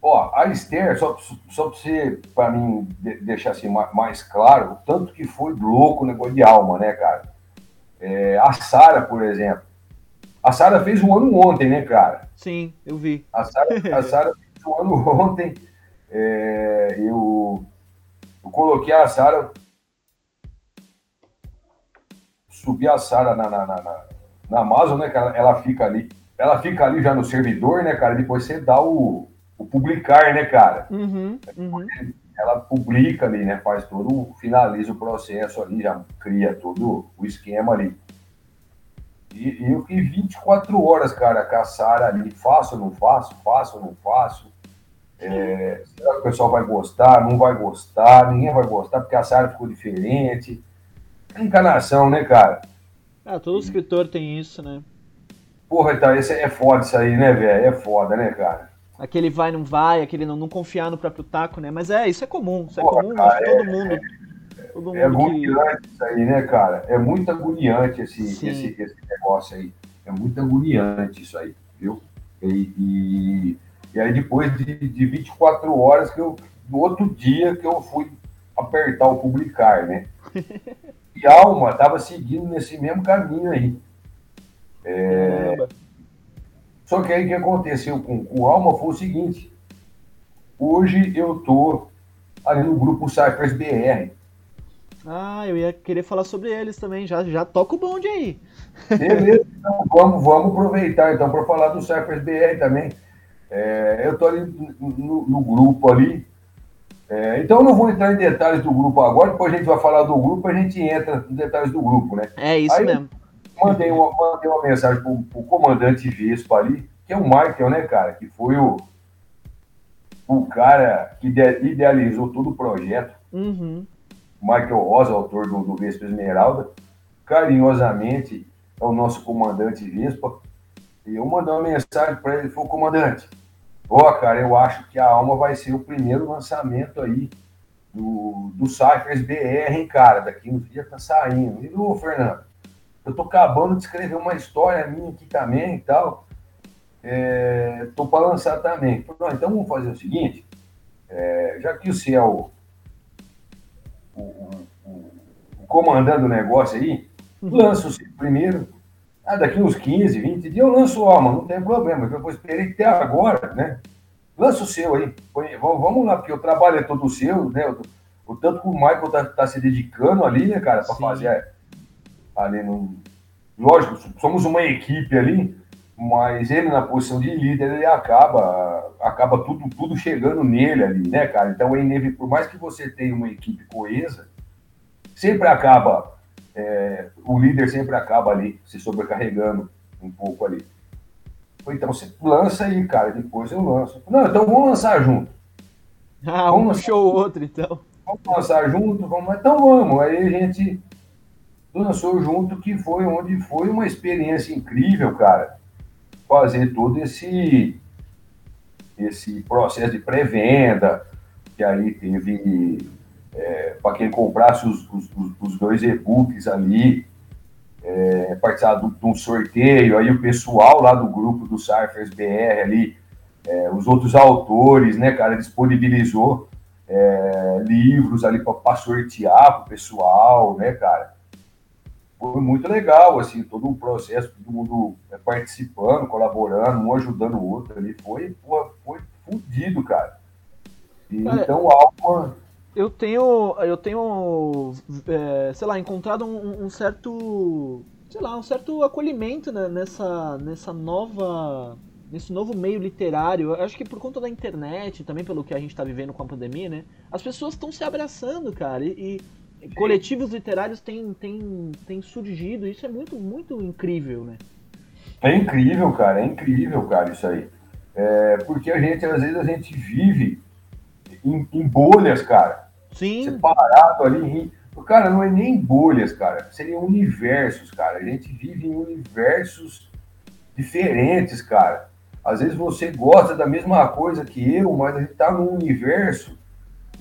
Ó, a Esther, só, só para você, para mim, deixar assim mais claro, tanto que foi louco o negócio de alma, né, cara? É, a Sara, por exemplo. A Sara fez um ano ontem, né, cara? Sim, eu vi. A Sara fez um ano ontem. É, eu, eu coloquei a Sara. Subi a Sara na, na, na, na Amazon, né, cara? Ela fica ali. Ela fica ali já no servidor, né, cara? Depois você dá o o publicar, né, cara? Uhum, uhum. Ela publica ali, né? Faz todo, finaliza o processo ali, já cria todo o esquema ali. E, e eu fiquei 24 horas, cara, caçar ali. Faço ou não faço? Faço ou não faço? É, será que o pessoal vai gostar? Não vai gostar? Ninguém vai gostar porque a Sara ficou diferente. É encarnação, né, cara? Ah, todo escritor tem isso, né? Porra, então, esse é foda isso aí, né, velho? É foda, né, cara? Aquele vai não vai, aquele não, não confiar no próprio taco, né? Mas é, isso é comum, isso é Porra, comum, cara, todo é, mundo. Todo é mundo agoniante que... isso aí, né, cara? É muito agoniante esse, esse, esse negócio aí. É muito agoniante isso aí, viu? E, e, e aí depois de, de 24 horas que eu. No outro dia que eu fui apertar o publicar, né? E a alma tava seguindo nesse mesmo caminho aí. É, só que aí o que aconteceu com, com o Alma foi o seguinte: hoje eu tô ali no grupo Cyphers BR. Ah, eu ia querer falar sobre eles também, já, já toca o bonde aí. Beleza, então vamos, vamos aproveitar então para falar do Cyphers BR também. É, eu tô ali no, no grupo ali. É, então eu não vou entrar em detalhes do grupo agora, depois a gente vai falar do grupo, a gente entra em detalhes do grupo, né? É isso aí, mesmo mandei uma, mandei uma mensagem pro, pro comandante Vespa ali, que é o Michael, né, cara? Que foi o, o cara que idealizou todo o projeto. Uhum. Michael Rosa, autor do, do Vespa Esmeralda. Carinhosamente é o nosso comandante Vespa. E eu mandei uma mensagem para ele, foi o comandante. Ó, cara, eu acho que a Alma vai ser o primeiro lançamento aí do, do Cyphers BR, hein, cara? Daqui uns dias tá saindo. E o Fernando? Eu tô acabando de escrever uma história minha aqui também e tal. É, tô para lançar também. Então, então vamos fazer o seguinte, é, já que você é o, o, o, o comandante do negócio aí, uhum. lança o seu primeiro. Ah, daqui uns 15, 20 dias eu lanço o Alma, não tem problema. Eu esperei até agora, né? Lança o seu aí. vamos lá, porque o trabalho é todo seu, né? O, o tanto que o Michael tá, tá se dedicando ali, né, cara, para fazer ali no. Lógico, somos uma equipe ali, mas ele na posição de líder, ele acaba, acaba tudo, tudo chegando nele ali, né, cara? Então é inevitável, por mais que você tenha uma equipe coesa, sempre acaba, é, o líder sempre acaba ali se sobrecarregando um pouco ali. Então você lança aí, cara, depois eu lanço. Não, então vamos lançar junto. Ah, um show o outro, então. Vamos lançar junto, vamos, então vamos. Aí a gente lançou junto, que foi onde foi uma experiência incrível, cara, fazer todo esse esse processo de pré-venda, que aí teve é, para quem comprasse os, os, os dois e-books ali, é, participar de um sorteio, aí o pessoal lá do grupo do Cyphers BR ali, é, os outros autores, né, cara, disponibilizou é, livros ali para sortear para o pessoal, né, cara foi muito legal, assim, todo o processo, todo mundo é, participando, colaborando, um ajudando o outro ali, foi, pô, foi fundido, cara. E, cara, então, Alma... Eu tenho, eu tenho, é, sei lá, encontrado um, um, certo, sei lá, um certo acolhimento né, nessa, nessa nova, nesse novo meio literário. Eu acho que por conta da internet, também pelo que a gente está vivendo com a pandemia, né, as pessoas estão se abraçando, cara, e, e coletivos literários têm, têm, têm surgido, isso é muito, muito incrível, né? É incrível, cara, é incrível, cara, isso aí. É, porque a gente, às vezes, a gente vive em, em bolhas, cara. Sim. Separado ali. Cara, não é nem bolhas, cara. Seriam universos, cara. A gente vive em universos diferentes, cara. Às vezes você gosta da mesma coisa que eu, mas a gente tá num universo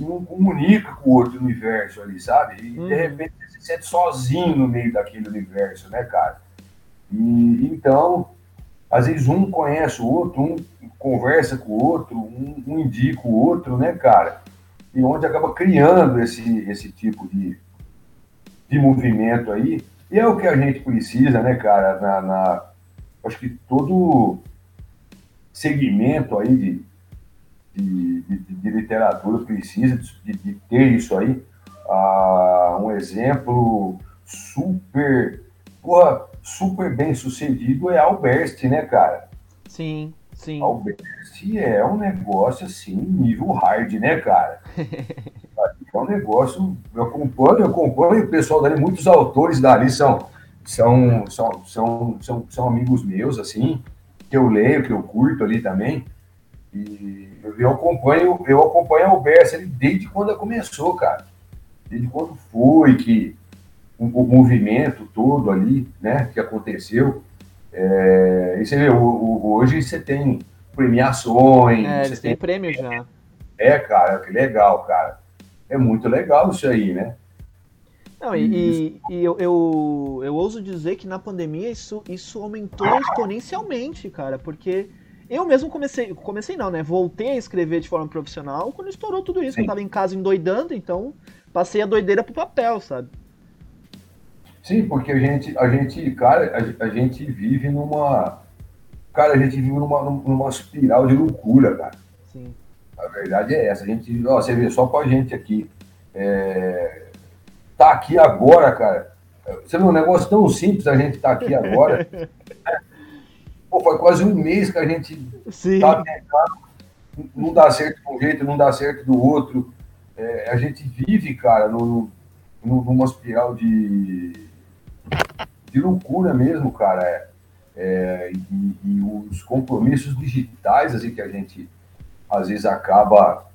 não comunica com o outro universo ali, sabe? E uhum. de repente você se sente sozinho no meio daquele universo, né, cara? E então, às vezes um conhece o outro, um conversa com o outro, um, um indica o outro, né, cara? E onde acaba criando esse, esse tipo de, de movimento aí. E é o que a gente precisa, né, cara? Na, na acho que todo segmento aí de, de, de, de literatura precisa de, de, ter isso aí. Ah, um exemplo super, porra, super bem sucedido é Albert, né, cara? Sim, sim. Albert é um negócio assim, nível hard, né, cara? é um negócio. Eu acompanho, eu acompanho o pessoal dali, muitos autores dali são, são, são, são, são, são amigos meus, assim, que eu leio, que eu curto ali também. E eu acompanho, eu acompanho o Berce desde quando começou, cara. Desde quando foi que o, o movimento todo ali, né, que aconteceu. É, e você vê, o, o, hoje você tem premiações. É, eles têm prêmio já. É, cara, que legal, cara. É muito legal isso aí, né? Não, e, e, e eu, eu, eu ouso dizer que na pandemia isso, isso aumentou exponencialmente, cara, porque eu mesmo comecei, comecei não, né? Voltei a escrever de forma profissional quando estourou tudo isso. Sim. Eu tava em casa endoidando, então passei a doideira pro papel, sabe? Sim, porque a gente, a gente, cara, a, a gente vive numa. Cara, a gente vive numa, numa espiral de loucura, cara. Sim. A verdade é essa. A gente, ó, você vê só com a gente aqui. É, tá aqui agora, cara. Você vê um negócio tão simples a gente tá aqui agora. Pô, foi quase um mês que a gente Sim. tá tentando, não dá certo de um jeito, não dá certo do outro. É, a gente vive, cara, no, no, numa espiral de, de loucura mesmo, cara. É, é, e, e, os compromissos digitais assim, que a gente às vezes acaba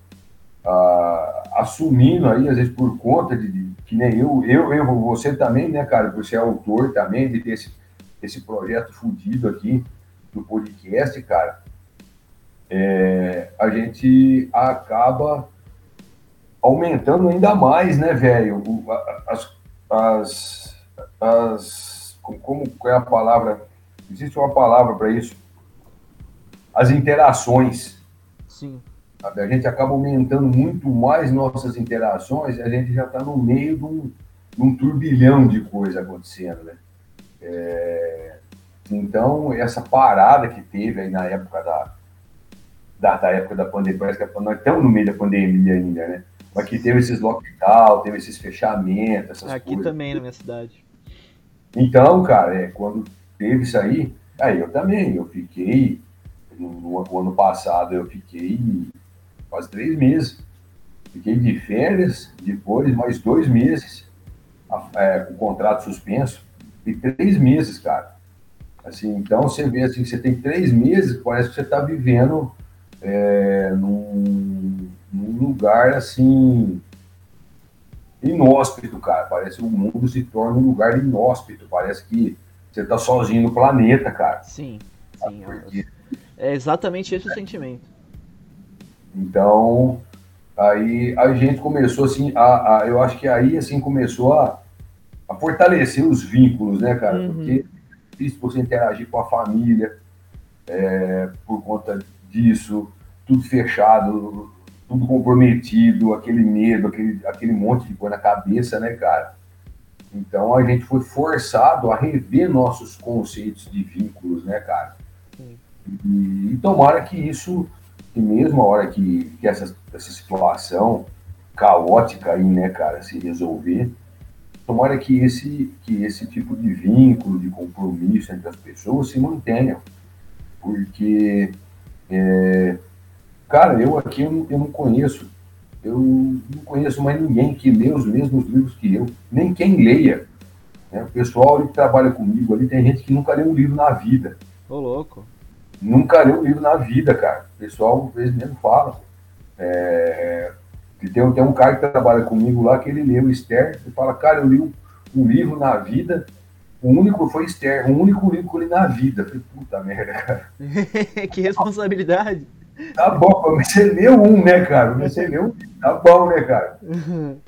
ah, assumindo aí, às vezes por conta de, de, que nem eu, eu, eu, você também, né, cara, você é autor também de ter esse, esse projeto fundido aqui do podcast, cara, é, a gente acaba aumentando ainda mais, né, velho, as, as, as, como é a palavra? Existe uma palavra para isso? As interações. Sim. A gente acaba aumentando muito mais nossas interações e a gente já está no meio de um, de um turbilhão de coisa acontecendo, né? É, então, essa parada que teve aí na época da, da, da época da pandemia, parece que nós estamos no meio da pandemia ainda, né? Mas que teve esses lockdown, teve esses fechamentos, essas Aqui coisas. também, na minha cidade. Então, cara, é, quando teve isso aí, aí eu também, eu fiquei, no, no ano passado eu fiquei quase três meses. Fiquei de férias, depois mais dois meses, é, com o contrato suspenso, e três meses, cara. Assim, então você vê assim, você tem três meses, parece que você está vivendo é, num, num, lugar assim inóspito, cara. Parece que o mundo se torna um lugar inóspito. Parece que você está sozinho no planeta, cara. Sim, sim. Porque... É exatamente esse o sentimento. Então, aí a gente começou assim, a, a, eu acho que aí assim começou a, a fortalecer os vínculos, né, cara? Uhum. Porque difícil você interagir com a família é, por conta disso, tudo fechado, tudo comprometido, aquele medo, aquele, aquele monte de coisa na cabeça, né, cara? Então a gente foi forçado a rever nossos conceitos de vínculos, né, cara? E, e tomara que isso, que mesmo a hora que, que essa, essa situação caótica aí, né, cara, se resolver, tomara que esse, que esse tipo de vínculo, de compromisso entre as pessoas se mantenha. Porque, é, cara, eu aqui eu não, eu não conheço, eu não conheço mais ninguém que lê os mesmos livros que eu, nem quem leia. Né? O pessoal ali que trabalha comigo ali, tem gente que nunca leu um livro na vida. Ô, louco. Nunca leu um livro na vida, cara. O pessoal, às vezes, mesmo fala. É, tem, tem um cara que trabalha comigo lá que ele o Esther e fala, cara, eu li um, um livro na vida, o único foi Esther, o único livro que eu li na vida. Eu falei, puta merda, cara. que responsabilidade. Tá bom, você leu um, né, cara? Você leu um tá bom, né, cara? Uhum.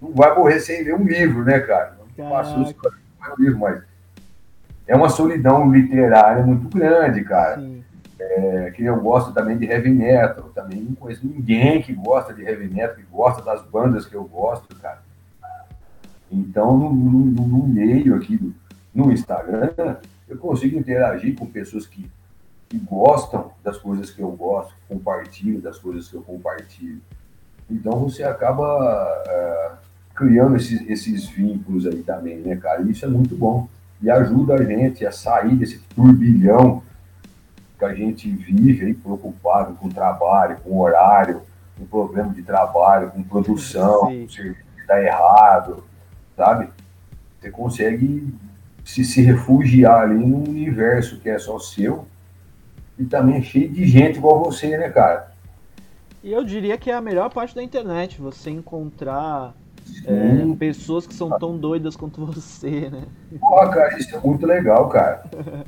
Não vai morrer sem ler um livro, né, cara? Não passou isso um livro, mas é uma solidão literária muito grande, cara. É, que eu gosto também de heavy metal, também não conheço ninguém que gosta de heavy metal, que gosta das bandas que eu gosto, cara. Então, no, no, no meio aqui do, no Instagram, eu consigo interagir com pessoas que, que gostam das coisas que eu gosto, compartilham das coisas que eu compartilho. Então você acaba é, criando esses, esses vínculos aí também, né, cara? E isso é muito bom. E ajuda a gente a sair desse turbilhão que a gente vive aí preocupado com o trabalho, com o horário, com problema de trabalho, com produção, com serviço que está errado, sabe? Você consegue se, se refugiar ali num universo que é só seu e também é cheio de gente igual você, né, cara? E eu diria que é a melhor parte da internet, você encontrar é, pessoas que são tão doidas quanto você, né? Pô, cara, isso é muito legal, cara.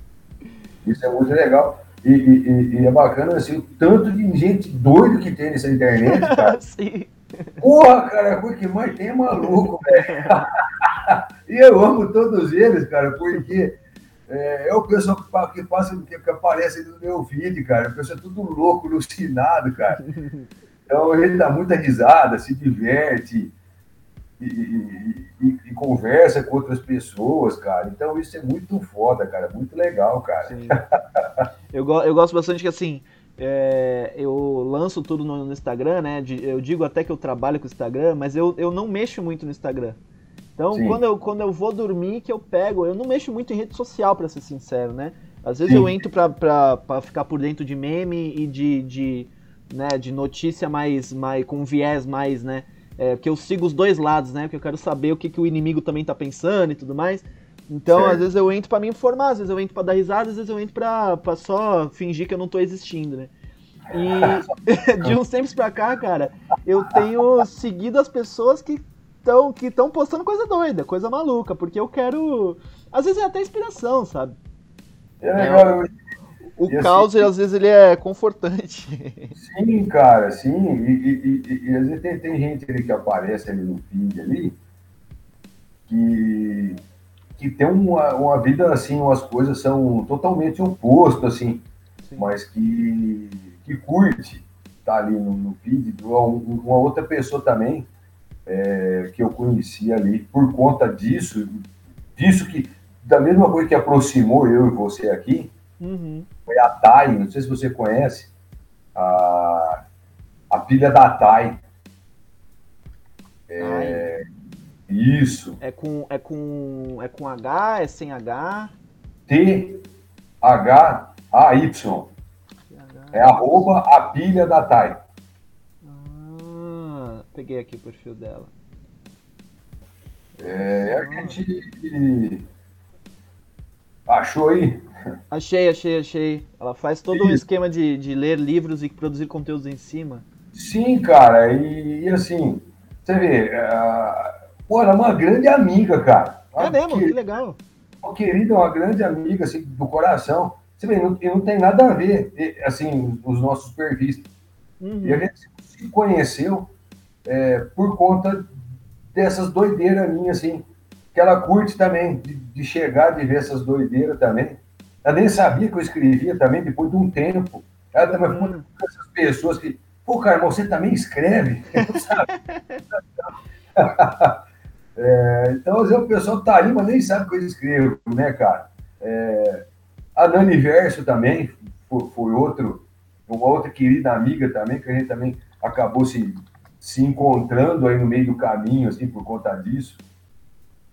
Isso é muito legal. E, e, e, é bacana assim, o tanto de gente doido que tem nessa internet, cara. Sim. Porra, cara, o que mais tem é maluco, velho. e eu amo todos eles, cara, porque é, é o pessoal que, que passa, que, que aparece no meu vídeo, cara. O pessoal é tudo louco, alucinado, cara. Então ele dá muita risada, se diverte e, e, e, e, conversa com outras pessoas, cara. Então isso é muito foda, cara. Muito legal, cara. Eu, eu gosto bastante que assim. É, eu lanço tudo no, no Instagram, né? De, eu digo até que eu trabalho com o Instagram, mas eu, eu não mexo muito no Instagram. Então, quando eu, quando eu vou dormir, que eu pego. Eu não mexo muito em rede social, para ser sincero, né? Às vezes Sim. eu entro pra, pra, pra ficar por dentro de meme e de, de, né, de notícia mais, mais. com viés mais, né? É, porque eu sigo os dois lados, né? Porque eu quero saber o que, que o inimigo também tá pensando e tudo mais. Então, certo. às vezes eu entro para me informar, às vezes eu entro para dar risada, às vezes eu entro pra, pra só fingir que eu não tô existindo, né? E de uns tempos pra cá, cara, eu tenho seguido as pessoas que estão que estão postando coisa doida, coisa maluca, porque eu quero. Às vezes é até inspiração, sabe? É legal. O e caos, assim, às vezes, ele é confortante. Sim, cara, sim. E, e, e, às vezes tem, tem, gente ali que aparece ali no feed ali que, que tem uma, uma vida assim, umas coisas são totalmente oposto, assim, sim. mas que, que curte tá ali no, no feed. Uma, uma outra pessoa também é, que eu conheci ali por conta disso, disso que, da mesma coisa que aproximou eu e você aqui, Uhum. Foi a TAI, não sei se você conhece, a, a pilha da TAI. É, isso. É com, é, com, é com H, é sem H? T-H-A-Y. É arroba a pilha da TAI. Ah, peguei aqui o perfil dela. É, a gente achou aí? Achei, achei, achei. Ela faz todo um esquema de, de ler livros e produzir conteúdos em cima. Sim, cara, e, e assim, você vê, uh, pô, ela é uma grande amiga, cara. É mesmo, que, que legal. Uma querida, uma grande amiga, assim, do coração. Você vê, não, não tem nada a ver, assim, os nossos perfis. Uhum. E a gente se conheceu é, por conta dessas doideiras minhas, assim, que ela curte também, de, de chegar, de ver essas doideiras também. Ela nem sabia que eu escrevia também, depois de um tempo. Ela também foi uma dessas pessoas que, pô, cara, você também escreve? é, então, às vezes, o pessoal tá aí, mas nem sabe que eu escrevo, né, cara? É, a Nani Verso também foi, foi, outro, uma outra querida amiga também, que a gente também acabou se, se encontrando aí no meio do caminho, assim, por conta disso.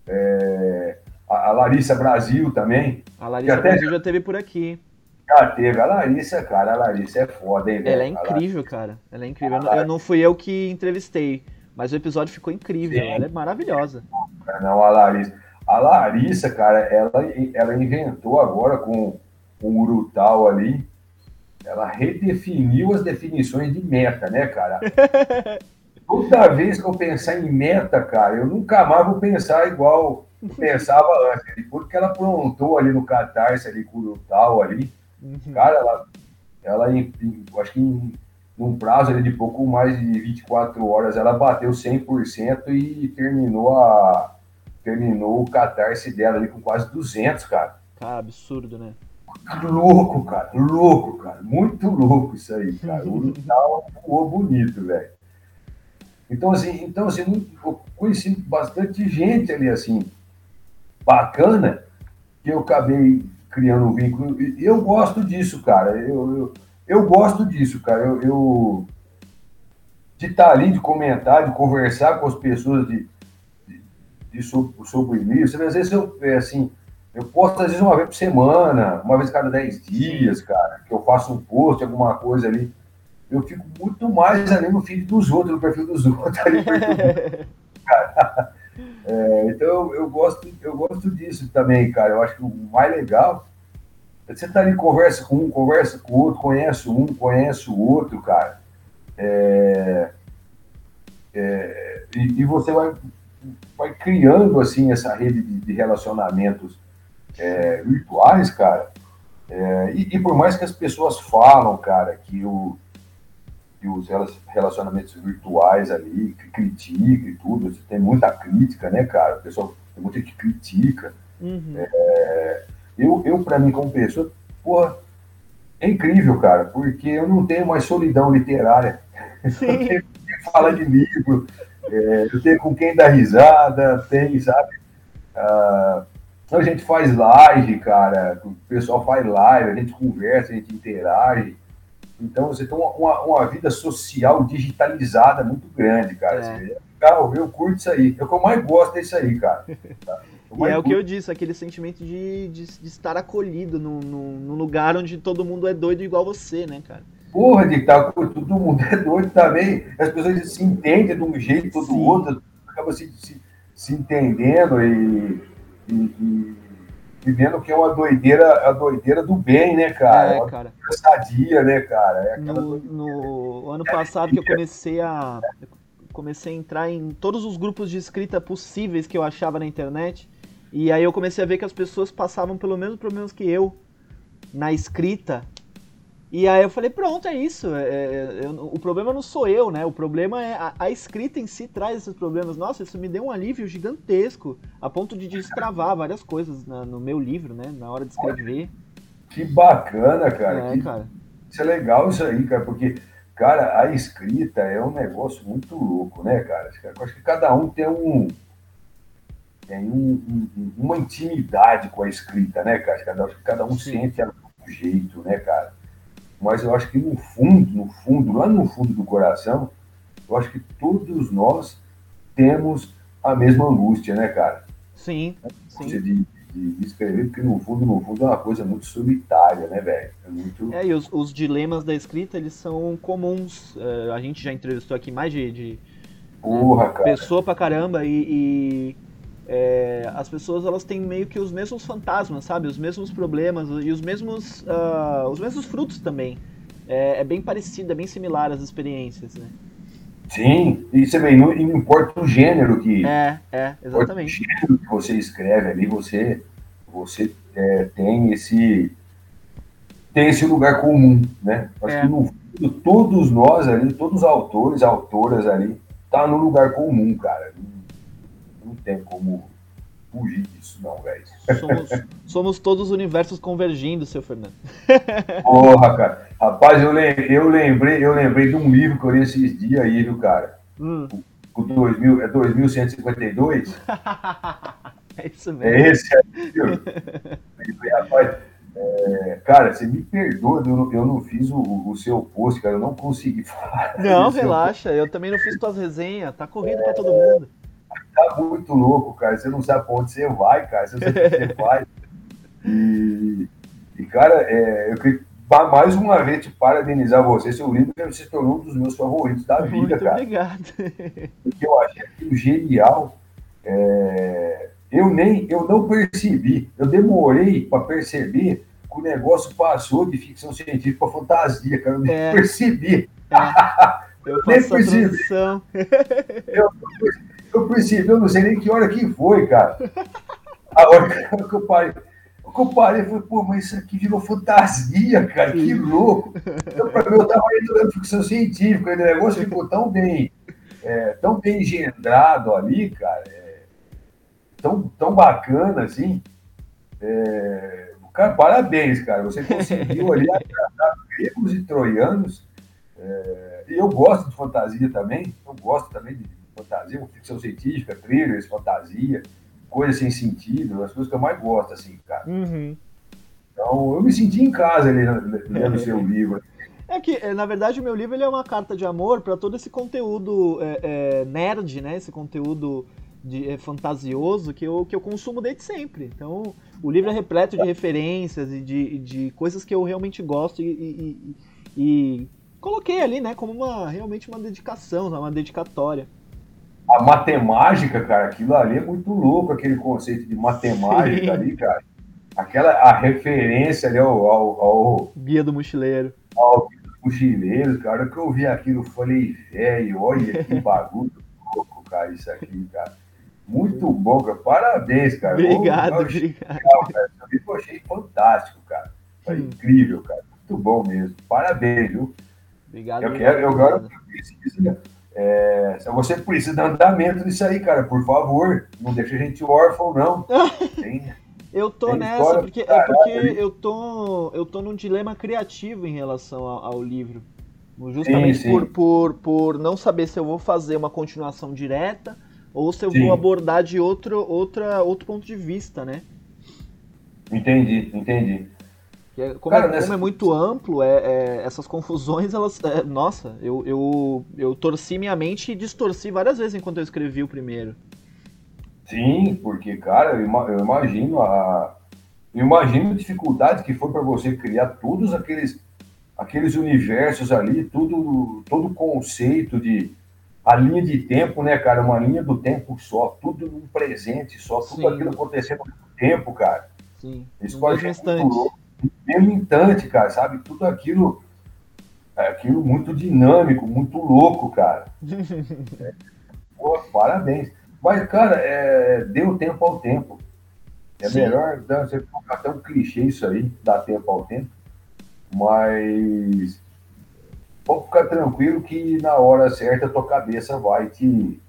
É, a, Larissa Brasil também. A Larissa até... Brasil já teve por aqui. Já teve. A Larissa, cara, a Larissa é foda, hein, Ela é incrível, cara. Ela é incrível. Eu não, eu não, fui eu que entrevistei, mas o episódio ficou incrível. Sim. Ela é maravilhosa. Não, a Larissa. A Larissa, cara, ela, ela inventou agora com, com o Urutau ali. Ela redefiniu as definições de meta, né, cara? Toda vez que eu pensar em meta, cara, eu nunca mais vou pensar igual eu pensava antes. Depois que ela aprontou ali no Catarse, ali com o tal ali, uhum. cara, ela, ela em, acho que em, num prazo ali de pouco mais de 24 horas, ela bateu 100% e terminou a terminou o Catarse dela ali com quase 200, cara. Cara, absurdo, né? Louco, cara, louco, cara, muito louco isso aí, cara. O tal voou bonito, velho. Então, assim, então, assim, eu conheci bastante gente ali, assim, bacana, que eu acabei criando um vínculo. E eu gosto disso, cara. Eu, eu, eu gosto disso, cara. Eu, eu de estar tá ali, de comentar, de conversar com as pessoas de, de, de sobre, sobre o. Às vezes eu, é assim, eu posto às vezes uma vez por semana, uma vez cada 10 dias, cara, que eu faço um post, alguma coisa ali eu fico muito mais ali no feed dos outros, no perfil dos outros. Ali, é, então eu, eu, gosto, eu gosto disso também, cara. Eu acho que o mais legal é você estar tá ali, conversa com um, conversa com o outro, conhece um, conhece o outro, cara. É, é, e, e, você vai, vai criando assim essa rede de, de relacionamentos é, virtuais, cara. É, e, e, por mais que as pessoas falam, cara, que o, e os relacionamentos virtuais ali, que critica e tudo. Tem muita crítica, né, cara? O pessoal tem muita que critica. Uhum. É, eu, eu para mim, como pessoa, porra, é incrível, cara, porque eu não tenho mais solidão literária. Sim. Eu tenho quem fala de livro, é, eu tenho com quem dar risada, tem, sabe? Ah, a gente faz live, cara, o pessoal faz live, a gente conversa, a gente interage. Então você tem uma, uma, vida social digitalizada muito grande, cara. É. É legal, eu curto isso aí. É o que eu mais gosto disso aí, cara. Tá? E é o que eu disse, aquele sentimento de, de, de estar acolhido num, num, lugar onde todo mundo é doido igual você, né, cara? Porra, de tá, todo mundo é doido também. As pessoas se entendem de um jeito ou do outro, acaba se, se, se entendendo e, e, e vivendo que é uma doideira, a doideira do bem, né, cara? É, cara. Sadia, né, cara? É no, no, ano passado que eu comecei a comecei a entrar em todos os grupos de escrita possíveis que eu achava na internet. E aí eu comecei a ver que as pessoas passavam pelo mesmo problemas que eu na escrita e aí eu falei, pronto, é isso. É, é, eu, o problema não sou eu, né? O problema é a, a, escrita em si traz esses problemas. Nossa, isso me deu um alívio gigantesco, a ponto de destravar várias coisas na, no meu livro, né? Na hora de escrever. Que bacana, cara. É, que, cara. Isso é legal isso aí, cara, porque, cara, a escrita é um negócio muito louco, né, cara? Eu acho que cada um tem um. Tem um, um, uma intimidade com a escrita, né, cara? Cada, cada um Sim. sente ela do jeito, né, cara? Mas eu acho que no fundo, no fundo, lá no fundo do coração, eu acho que todos nós temos a mesma angústia, né, cara? Sim. Sim. De, de, escrever, porque no fundo, no fundo é uma coisa muito solitária, né, velho? É, muito... é, e os, os, dilemas da escrita, eles são comuns. Uh, a gente já entrevistou aqui mais de, de Porra, cara. pessoa pra caramba e, e é, as pessoas elas têm meio que os mesmos fantasmas, sabe? Os mesmos problemas e os mesmos, uh, os mesmos frutos também. É, é, bem parecido, é bem similar as experiências, né? Sim, e você vê, não, não importa o gênero que. É, é, exatamente. O gênero que você escreve ali, você, você é, tem esse tem esse lugar comum, né? Acho é. que no fundo, todos nós ali, todos os autores, autoras ali, tá no lugar comum, cara não tem como fugir disso, não, velho. Somos, somos todos universos convergindo, seu Fernando. Porra, cara. Rapaz, eu, eu, lembrei, eu lembrei de um livro que eu li esses dias aí, viu, cara? Hum. O 2000, é 2152? é isso mesmo. É esse aí, viu? Rapaz, é, cara, você me perdoa, eu não, eu não fiz o, o, seu post, cara, eu não consegui falar. Não, relaxa, eu também não fiz tuas resenhas, tá corrido é, pra todo mundo tá muito louco, cara. Você não sabe pra onde você vai, cara. Você não sabe onde você vai. E, e cara, é, eu queria mais uma vez te parabenizar você. Seu livro se tornou um dos meus favoritos da vida, muito cara. Obrigado. Porque eu achei aquilo genial. É, eu nem eu não percebi, eu demorei para perceber que o negócio passou de ficção científica para fantasia, cara. Eu nem é. percebi. É. Eu faço a transição. Eu, eu percebi, eu não sei nem que hora que foi, cara. A hora que eu parei. eu parei, falei, pô, mas isso aqui virou fantasia, cara, que louco. Então, pra mim, eu tava estudando ficção científica, o negócio ficou tão bem, é, tão bem engendrado ali, cara, é, tão, tão bacana, assim. É, cara, parabéns, cara, você conseguiu ali agradar gregos e troianos, é, e eu gosto de fantasia também, eu gosto também de fantasia, ficção científica, thrillers, fantasia, coisas sem sentido, as coisas que eu mais gosto, assim, cara. Uhum. Então, eu me senti em casa ali lendo o seu livro. É que, é, na verdade, o meu livro ele é uma carta de amor para todo esse conteúdo é, é, nerd, né? Esse conteúdo de, é, fantasioso que eu, que eu consumo desde sempre. Então, o livro é repleto de referências e de, de coisas que eu realmente gosto e, e, e, e coloquei ali, né? Como uma, realmente uma dedicação, uma dedicatória a matemática, cara, aquilo ali é muito louco, aquele conceito de matemática Sim. ali, cara. Aquela a referência ali ao, ao, ao Guia do Mochileiro. Ao Guia do Mochileiro, cara. Que eu vi aquilo, eu falei, velho, olha que bagulho louco, cara, isso aqui, cara. Muito bom, cara. Parabéns, cara. Obrigado, obrigado. Legal, cara. Eu achei fantástico, cara. Foi hum. incrível, cara. Muito bom mesmo. Parabéns, viu? Obrigado. Eu quero, eu quero é, você precisa de andamento nisso aí, cara, por favor. Não deixa a gente órfão, não. Tem, eu tô tem nessa, porque, é porque eu tô, eu tô num dilema criativo em relação ao, ao livro. Justamente sim, sim. Por, por, por não saber se eu vou fazer uma continuação direta ou se eu sim. vou abordar de outro, outra, outro ponto de vista, né? Entendi, entendi. É, como, Cara, é, nessa... como, é, muito amplo, é, é essas confusões, elas. É, nossa, eu, eu, eu torci minha mente e distorci várias vezes enquanto eu escrevi o primeiro. Sim, porque, cara, eu, imagino a. Eu imagino a dificuldade que foi para você criar todos aqueles, aqueles universos ali, tudo, todo o conceito de. A linha de tempo, né, cara? Uma linha do tempo só, tudo no presente só, tudo Sim. aquilo acontecendo no tempo, cara. Sim, Isso pode ser muito louco mesmo instante, cara, sabe? Tudo aquilo, é aquilo muito dinâmico, muito louco, cara. É, pô, parabéns. Mas, cara, é, deu tempo ao tempo. É Sim. melhor você colocar até um clichê isso aí, dar tempo ao tempo. Mas pode ficar tranquilo que na hora certa a tua cabeça vai te.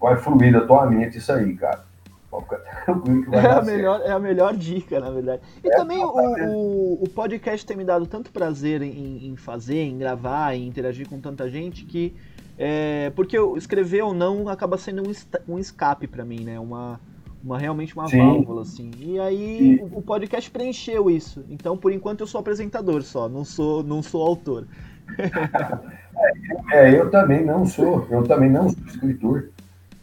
Vai fluir da tua mente isso aí, cara. é, a melhor, é a melhor dica, na verdade. E é, também o, o, o, podcast tem me dado tanto prazer em, em, fazer, em gravar, em interagir com tanta gente que. É, porque escrever ou não acaba sendo um, um escape para mim, né? Uma, uma realmente uma Sim. válvula, assim. E aí o, o, podcast preencheu isso. Então, por enquanto, eu sou apresentador só, não sou, não sou autor. é, eu também não sou, eu também não sou escritor.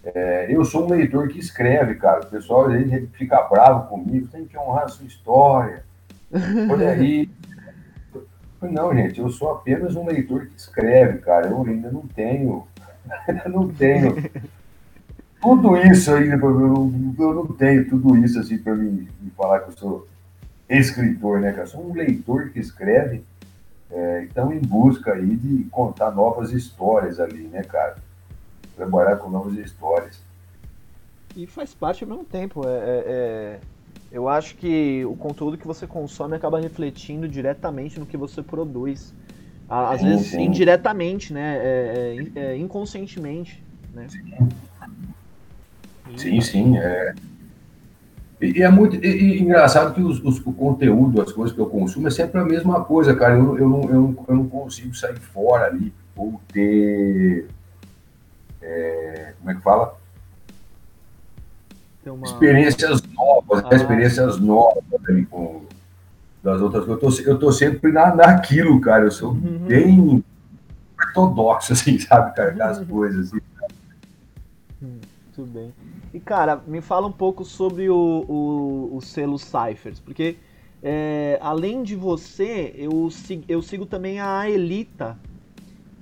É, eu sou um leitor que escreve, cara. O pessoal às vezes fica bravo comigo, tem que honrar a sua história. Olha aí. Não, gente, eu sou apenas um leitor que escreve, cara. Eu ainda não tenho. Ainda não tenho. Tudo isso aí, eu não tenho tudo isso assim para me, me, falar que eu sou escritor, né, cara? Eu sou um leitor que escreve, é, então em busca aí de contar novas histórias ali, né, cara? Trabalhar com novas histórias. E faz parte ao mesmo tempo. É, é, é, eu acho que o conteúdo que você consome acaba refletindo diretamente no que você produz. Às sim, vezes sim. indiretamente, né? É, é, é, inconscientemente. Né? Sim, sim. sim é... E, é muito e, e engraçado que os, os, o conteúdo, as coisas que eu consumo, é sempre a mesma coisa, cara. Eu, eu, não, eu, não, eu não consigo sair fora ali ou ter é, como é que fala? Uma... Experiências novas, né? ah. experiências novas ali com das outras coisas. Eu tô, eu tô sempre na, naquilo, cara. Eu sou uhum. bem ortodoxo, assim, sabe, cara, das uhum. coisas. Assim. Muito bem. E, cara, me fala um pouco sobre o, o, o selo Cyphers, porque é, além de você, eu, eu sigo também a Elita,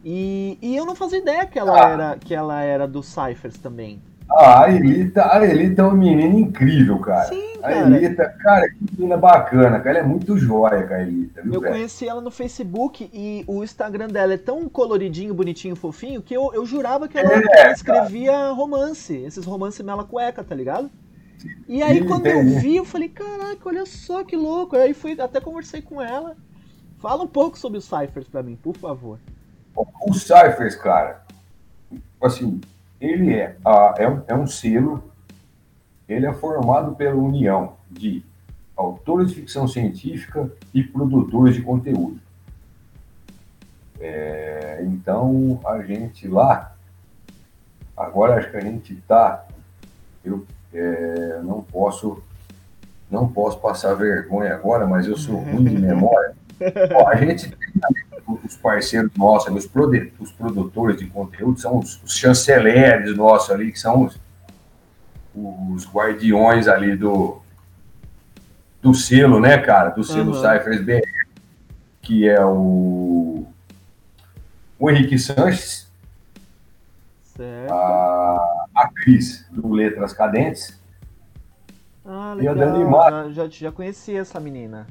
e, e eu não fazia ideia que ela, ah. era, que ela era do Cyphers também. Ah, a Elita, a Elita é uma menina incrível, cara. Sim, A cara. Elita, cara, que menina bacana, cara. Ela é muito joia, cara, a Elita, viu, Eu velho? conheci ela no Facebook e o Instagram dela é tão coloridinho, bonitinho, fofinho, que eu, eu jurava que ela, É, ela escrevia romance, esses romances mela cueca, tá ligado? E aí quando eu vi, eu falei, caraca, olha só que louco. Aí fui, até conversei com ela. Fala um pouco sobre os Cyphers pra mim, por favor. O Cyphers, cara, assim, ele é, ah, é, um, é um selo, ele é formado pela união de autores de ficção científica e produtores de conteúdo. É, então, a gente lá, agora acho que a gente tá, eu é, não posso, não posso passar vergonha agora, mas eu sou ruim de memória. Ó, a gente tem os parceiros nossos, ali, os, produtores de conteúdo, são os, os chanceleres nossos ali, que são os, os guardiões ali do, do selo, né, cara? Do selo Aham. Cyphers BR, que é o, o Henrique Sanches, Certo. a, a Cris, do Letras Cadentes, Ah, e a legal. Dani Matos. Já, já, já conheci essa menina.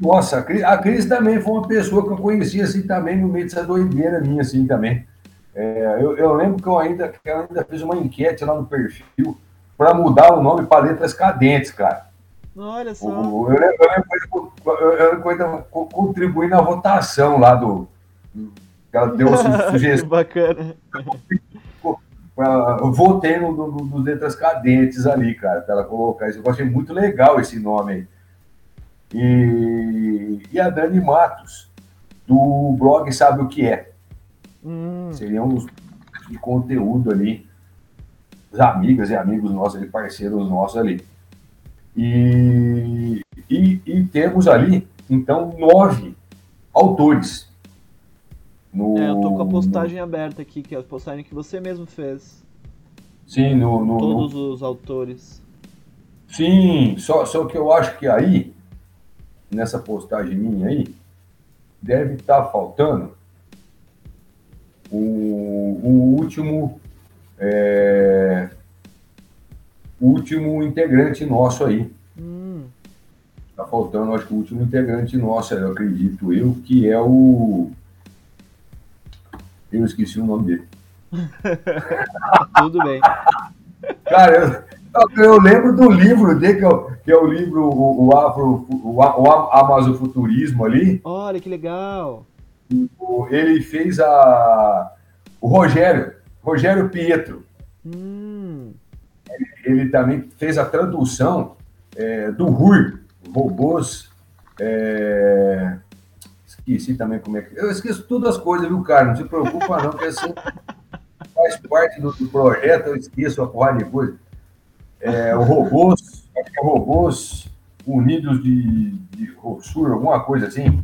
Nossa, a Cris, a Cris também foi uma pessoa que eu conheci assim também no meio dessa doideira minha assim também. É, eu, eu lembro que eu ainda, que ela ainda fez uma enquete lá no perfil para mudar o nome para letras cadentes, cara. Olha só. O- eu lembro, eu que eu- eu- eu eu ainda contribuí na votação lá do. ela deu su, que sugestão. bacana. Eu votei no, no, no- nos letras cadentes ali, cara, para ela colocar isso. Eu achei muito legal esse nome aí. E, e a Dani Matos, do blog Sabe o que é. Hum, Seriam os de conteúdo ali, as amigas e amigos nossos ali, parceiros nossos ali. E, e, e temos ali, então, nove autores. No, é, eu tô com a postagem aberta aqui, que é a postagem que você mesmo fez. Sim, no, no, no- Todos os autores. Sim, só, só que eu acho que aí, nessa postagem minha aí, deve estar faltando o, o último é, o último integrante nosso aí. Hum, Tá faltando, acho que o último integrante nosso, eu acredito eu, que é o. Eu esqueci o nome dele. tudo bem. Cara, eu, eu lembro do livro dele, que é o, que é o livro o, o, Afro, o, o Amazofuturismo ali. Olha que legal. Ele fez a. O Rogério, Rogério Pietro. Hum, Ele também fez a tradução é, do RUR, robôs. é, esqueci também como é que. Eu esqueço todas as coisas, viu, cara? Não se preocupa, não, que assim faz parte do, do projeto, eu esqueço a porra de coisa. É, o robôs, é robôs unidos de, de Rossur, alguma coisa assim.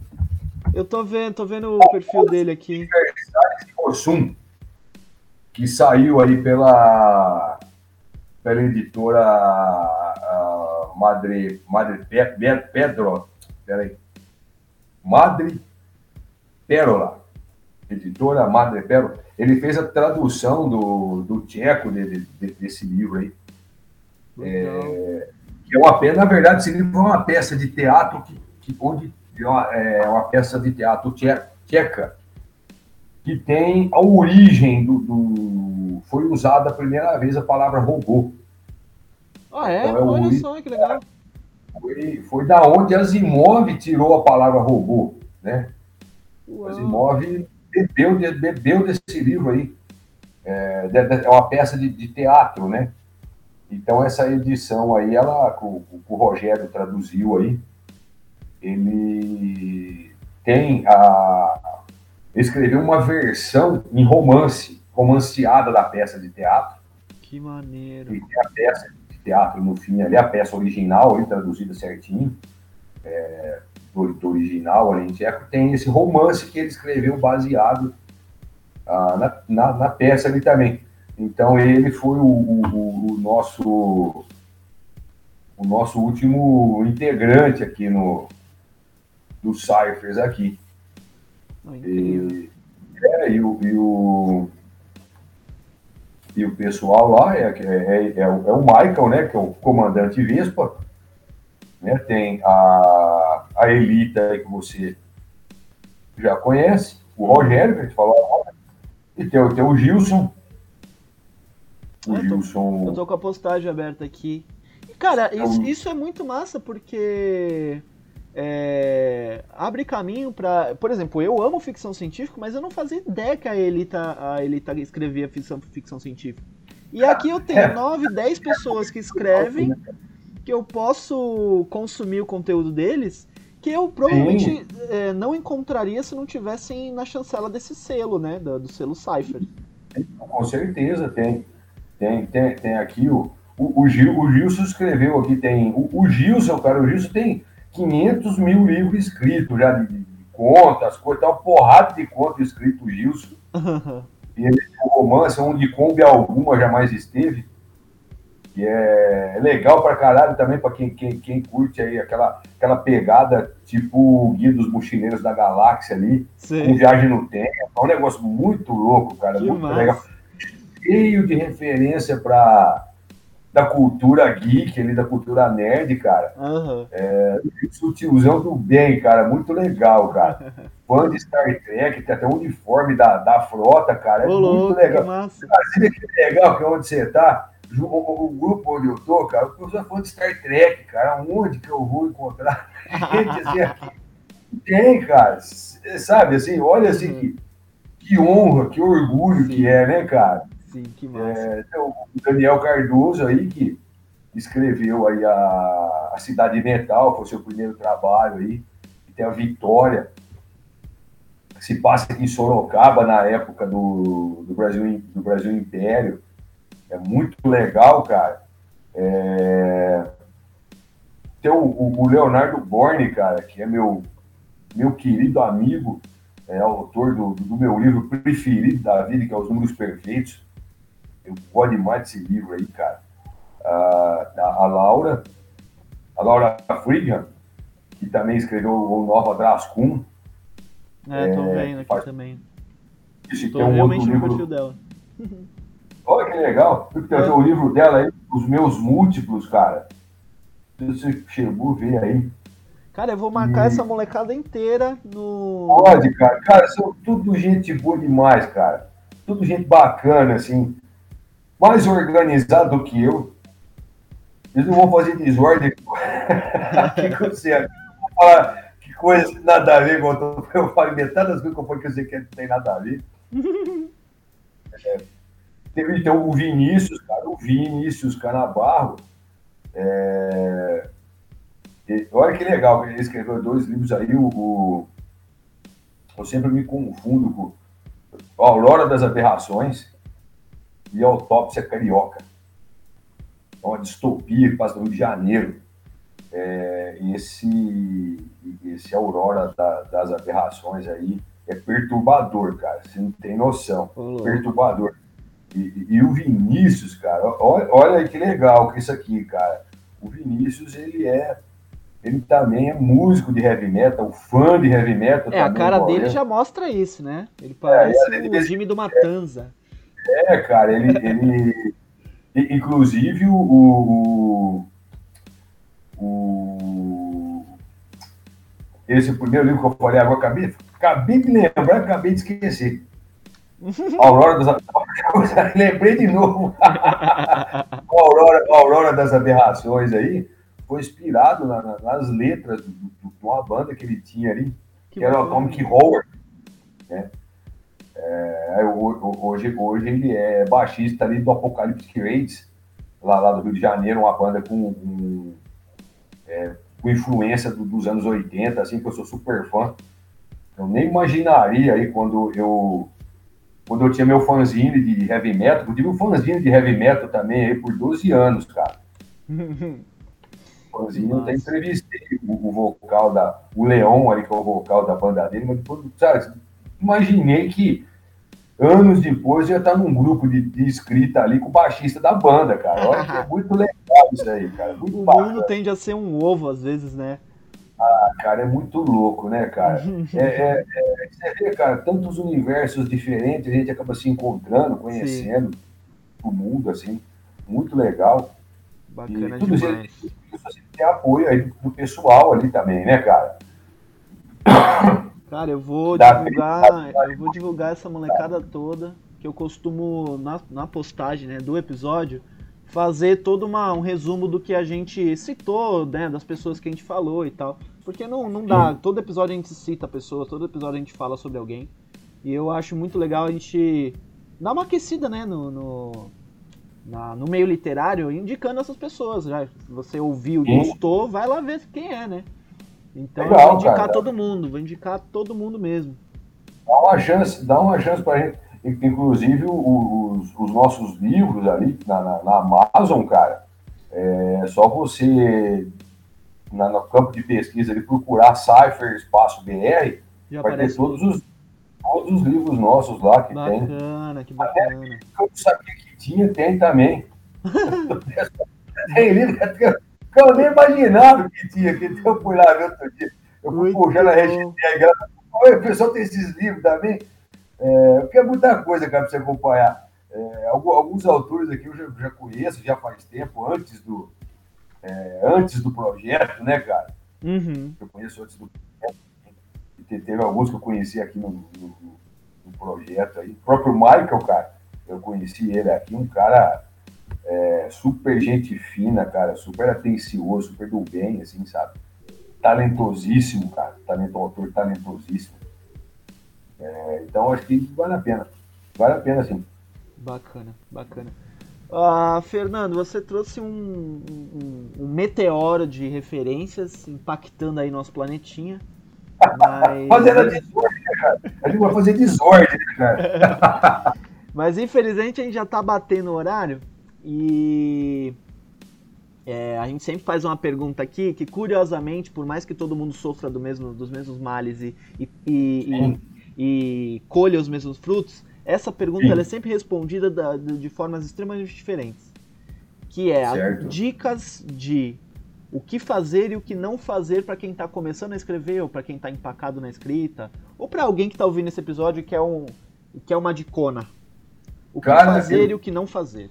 eu tô vendo, tô vendo o perfil dele aqui. Rossum, que saiu aí pela, pela editora ah, Madre, Madre Pe- Pe- Pedro, peraí, Madre Pérola, editora Madre Pérola. Ele fez a tradução do, do tcheco de- de- desse livro aí. Legal. que é uma peça, na verdade, esse livro é uma peça de teatro que, que onde é uma, é peça de teatro tche- tcheca que tem a origem do, do- foi usada a primeira vez a palavra robô. Ah, é? Então é Olha Luiz- só que legal. Foi, foi da onde Asimov tirou a palavra robô, né? Uau. Asimov bebeu, bebeu desse livro aí. É, é uma peça de, de teatro, né? Então, essa edição aí, ela, o, que o Rogério traduziu aí, ele tem a. escreveu uma versão em romance, romanceada da peça de teatro, Que maneiro. e tem a peça de teatro no fim ali, a peça original ali, traduzida certinho, é, do, do original ali em tcheco, tem esse romance que ele escreveu baseado ah, na, na, na peça ali também. Então ele foi o, o- o nosso o nosso último integrante aqui no do Cyphers aqui. E, é, e, o, e, o, e o pessoal lá é, é, é, é, o, é Michael, né, que é o comandante Vespa, né, tem a, a Elita que você já conhece, o Rogério, que a gente falou agora, e tem, tem o Gilson. O é, Gilson. Eu tô com a postagem aberta aqui. Cara, isso, isso é muito massa porque é, abre caminho para, por exemplo, eu amo ficção científica, mas eu não fazia ideia que a Elita, a Elita escrevia ficção, ficção científica. E aqui eu tenho 9, 10 pessoas que escrevem, que eu posso consumir o conteúdo deles, que eu provavelmente é, não encontraria se não tivessem na chancela desse selo, né, do, do selo Cypher. Com certeza tem. Tem, tem, tem aqui o, o, o, Gil, o Gilson escreveu aqui, tem. O, o Gilson, cara, o Gilson tem 500 mil livros escritos já de, de contas, coisas, uma porrada de contas escrito o Gilson. E ele tem um romance onde Kombi alguma jamais esteve, que é legal pra caralho também para quem, quem, quem curte aí aquela, aquela pegada tipo o Guia dos Mochileiros da Galáxia ali, Sim. com viagem no tempo. É um negócio muito louco, cara, que muito massa. legal. Cheio de referência para da cultura geek, ali, da cultura nerd, cara. Uhum. É, o tiozão do bem, cara, muito legal, cara. Fã de Star Trek, tem até um uniforme da, da frota, cara. É Ô, muito louco, legal. Cara, que legal que é onde você tá, o, o, o, grupo onde eu tô, cara, eu sou fã de Star Trek, cara. Onde que eu vou encontrar gente assim aqui? Tem, cara. Sabe, assim, olha assim, uhum. que, que honra, que orgulho Sim. que é, né, cara? Sim, que massa. É, então, o Daniel Cardoso aí, que escreveu aí a, a Cidade Metal, foi seu primeiro trabalho aí, e tem a Vitória, se passa aqui em Sorocaba, na época do, do, Brasil, do Brasil Império. É muito legal, cara. É... Tem o, o, Leonardo Borne, cara, que é meu, meu querido amigo, é autor do, do meu livro preferido da vida, que é Os Números Perfeitos. Eu gosto demais desse livro aí, cara. A, a, a Laura, a Laura Frigan, que também escreveu o Nova Drascun. É, tô é, vendo aqui faz... também. Isso, tô tem um realmente outro livro... no perfil dela. Olha que legal. É. Tem o livro dela aí, Os Meus Múltiplos, cara. Você chegou a ver aí. Cara, eu vou marcar e... essa molecada inteira no. Pode, cara. Cara, são tudo gente boa demais, cara. Tudo gente bacana, assim mais organizado do que eu. Eles não vão fazer desordem. que, você, falar que coisa nada a ver, eu falo metade das coisas que eu falo que eu sei que não tem nada a ver. É, teve então o Vinícius, cara, o Vinícius Canabarro. É, olha que legal, ele escreveu dois livros aí, o, o eu sempre me confundo com a Aurora das Aberrações e Autópsia Carioca. É uma distopia que passa no Rio de Janeiro. É, esse, esse Aurora da, das Aberrações aí é perturbador, cara. Você não tem noção. Uhum. Perturbador. E, e, o Vinícius, cara, olha, olha que legal que isso aqui, cara. O Vinícius, ele é. Ele também é músico de heavy metal, fã de heavy metal. É, a cara dele já mostra isso, né? Ele parece é, o Jimmy do Matanza. É, cara, ele. ele inclusive o, o, o, Esse primeiro livro que eu falei agora, acabei, acabei de lembrar, acabei de esquecer. Aurora das Lembrei de novo. Aurora, Aurora das Aberrações aí foi inspirado na, na, nas letras de uma banda que ele tinha ali, que, que era o Atomic Horror. Né? É, hoje, hoje ele é baixista ali do Apocalyptic Raids, lá, lá do Rio de Janeiro, uma banda com, com, é, com influência do, dos anos 80, assim, que eu sou super fã. Eu nem imaginaria aí quando eu quando eu tinha meu fanzine de heavy metal, eu tive um fanzine de heavy metal também aí por 12 anos, cara. fanzine, eu até entrevistei o, o, vocal da. O Leon ali, que é o vocal da banda dele, mas sabe, imaginei que anos depois já tá num grupo de, de escrita ali com o baixista da banda, cara. Olha que é muito legal isso aí, cara. Muito o bacana. mundo tende a ser um ovo às vezes, né? Ah, cara, é muito louco, né, cara? É, é, é, você vê, cara, tantos universos diferentes, a gente acaba se encontrando, conhecendo. Sim. pro mundo, assim, muito legal. Bacana e tudo demais. Isso, assim, tem apoio aí do pessoal ali também, né, cara? Cara, eu vou divulgar, eu vou divulgar essa molecada toda, que eu costumo, na, na postagem né, do episódio, fazer todo uma, um resumo do que a gente citou, né, das pessoas que a gente falou e tal. Porque não, não dá, todo episódio a gente cita pessoas, todo episódio a gente fala sobre alguém. E eu acho muito legal a gente dar uma aquecida, né, no, no, na, no meio literário, indicando essas pessoas. Já, se você ouviu, gostou, vai lá ver quem é, né? Então legal, eu vou indicar cara. todo mundo, vou indicar todo mundo mesmo. Dá uma chance, dá uma chance pra gente. Inclusive os, os nossos livros ali na, na, na Amazon, cara, é só você na, no campo de pesquisa ali procurar Cypher Espaço BR, Já vai ter todos os, todos os livros nossos lá que bacana, tem. Bacana, que bacana. Até eu sabia que tinha, tem também. tem livro que eu nem imaginava que tinha, que eu fui lá ver outro dia. Eu fui puxando a hashtag, o pessoal tem esses livros também. É, porque é muita coisa, cara, pra você acompanhar. É, alguns autores aqui eu já, já, conheço, já faz tempo, antes do, é, antes do projeto, né, cara? Uhum. Eu conheço antes do projeto. E teve alguns que eu conheci aqui no, no, no, projeto aí. O próprio Michael, cara, eu conheci ele aqui, um cara é, super gente fina, cara, super atencioso, super do bem, assim, sabe? Talentosíssimo, cara. Talento, autor talentosíssimo. É, então acho que vale a pena. Vale a pena, sim. Bacana, bacana. Uh, Fernando, você trouxe um, um, um, meteoro de referências impactando aí nosso planetinha. Mas... Fazendo desordem, né, cara. A gente vai fazer desordem, né, cara. mas infelizmente a gente já tá batendo o horário e é, a gente sempre faz uma pergunta aqui que, curiosamente, por mais que todo mundo sofra do mesmo, dos mesmos males e, e, e, e colha os mesmos frutos, essa pergunta é sempre respondida da, de formas extremamente diferentes. Que é dicas de o que fazer e o que não fazer para quem está começando a escrever, ou para quem está empacado na escrita, ou para alguém que está ouvindo esse episódio que é, um, que é uma dicona. O que cara, fazer eu, e o que não fazer.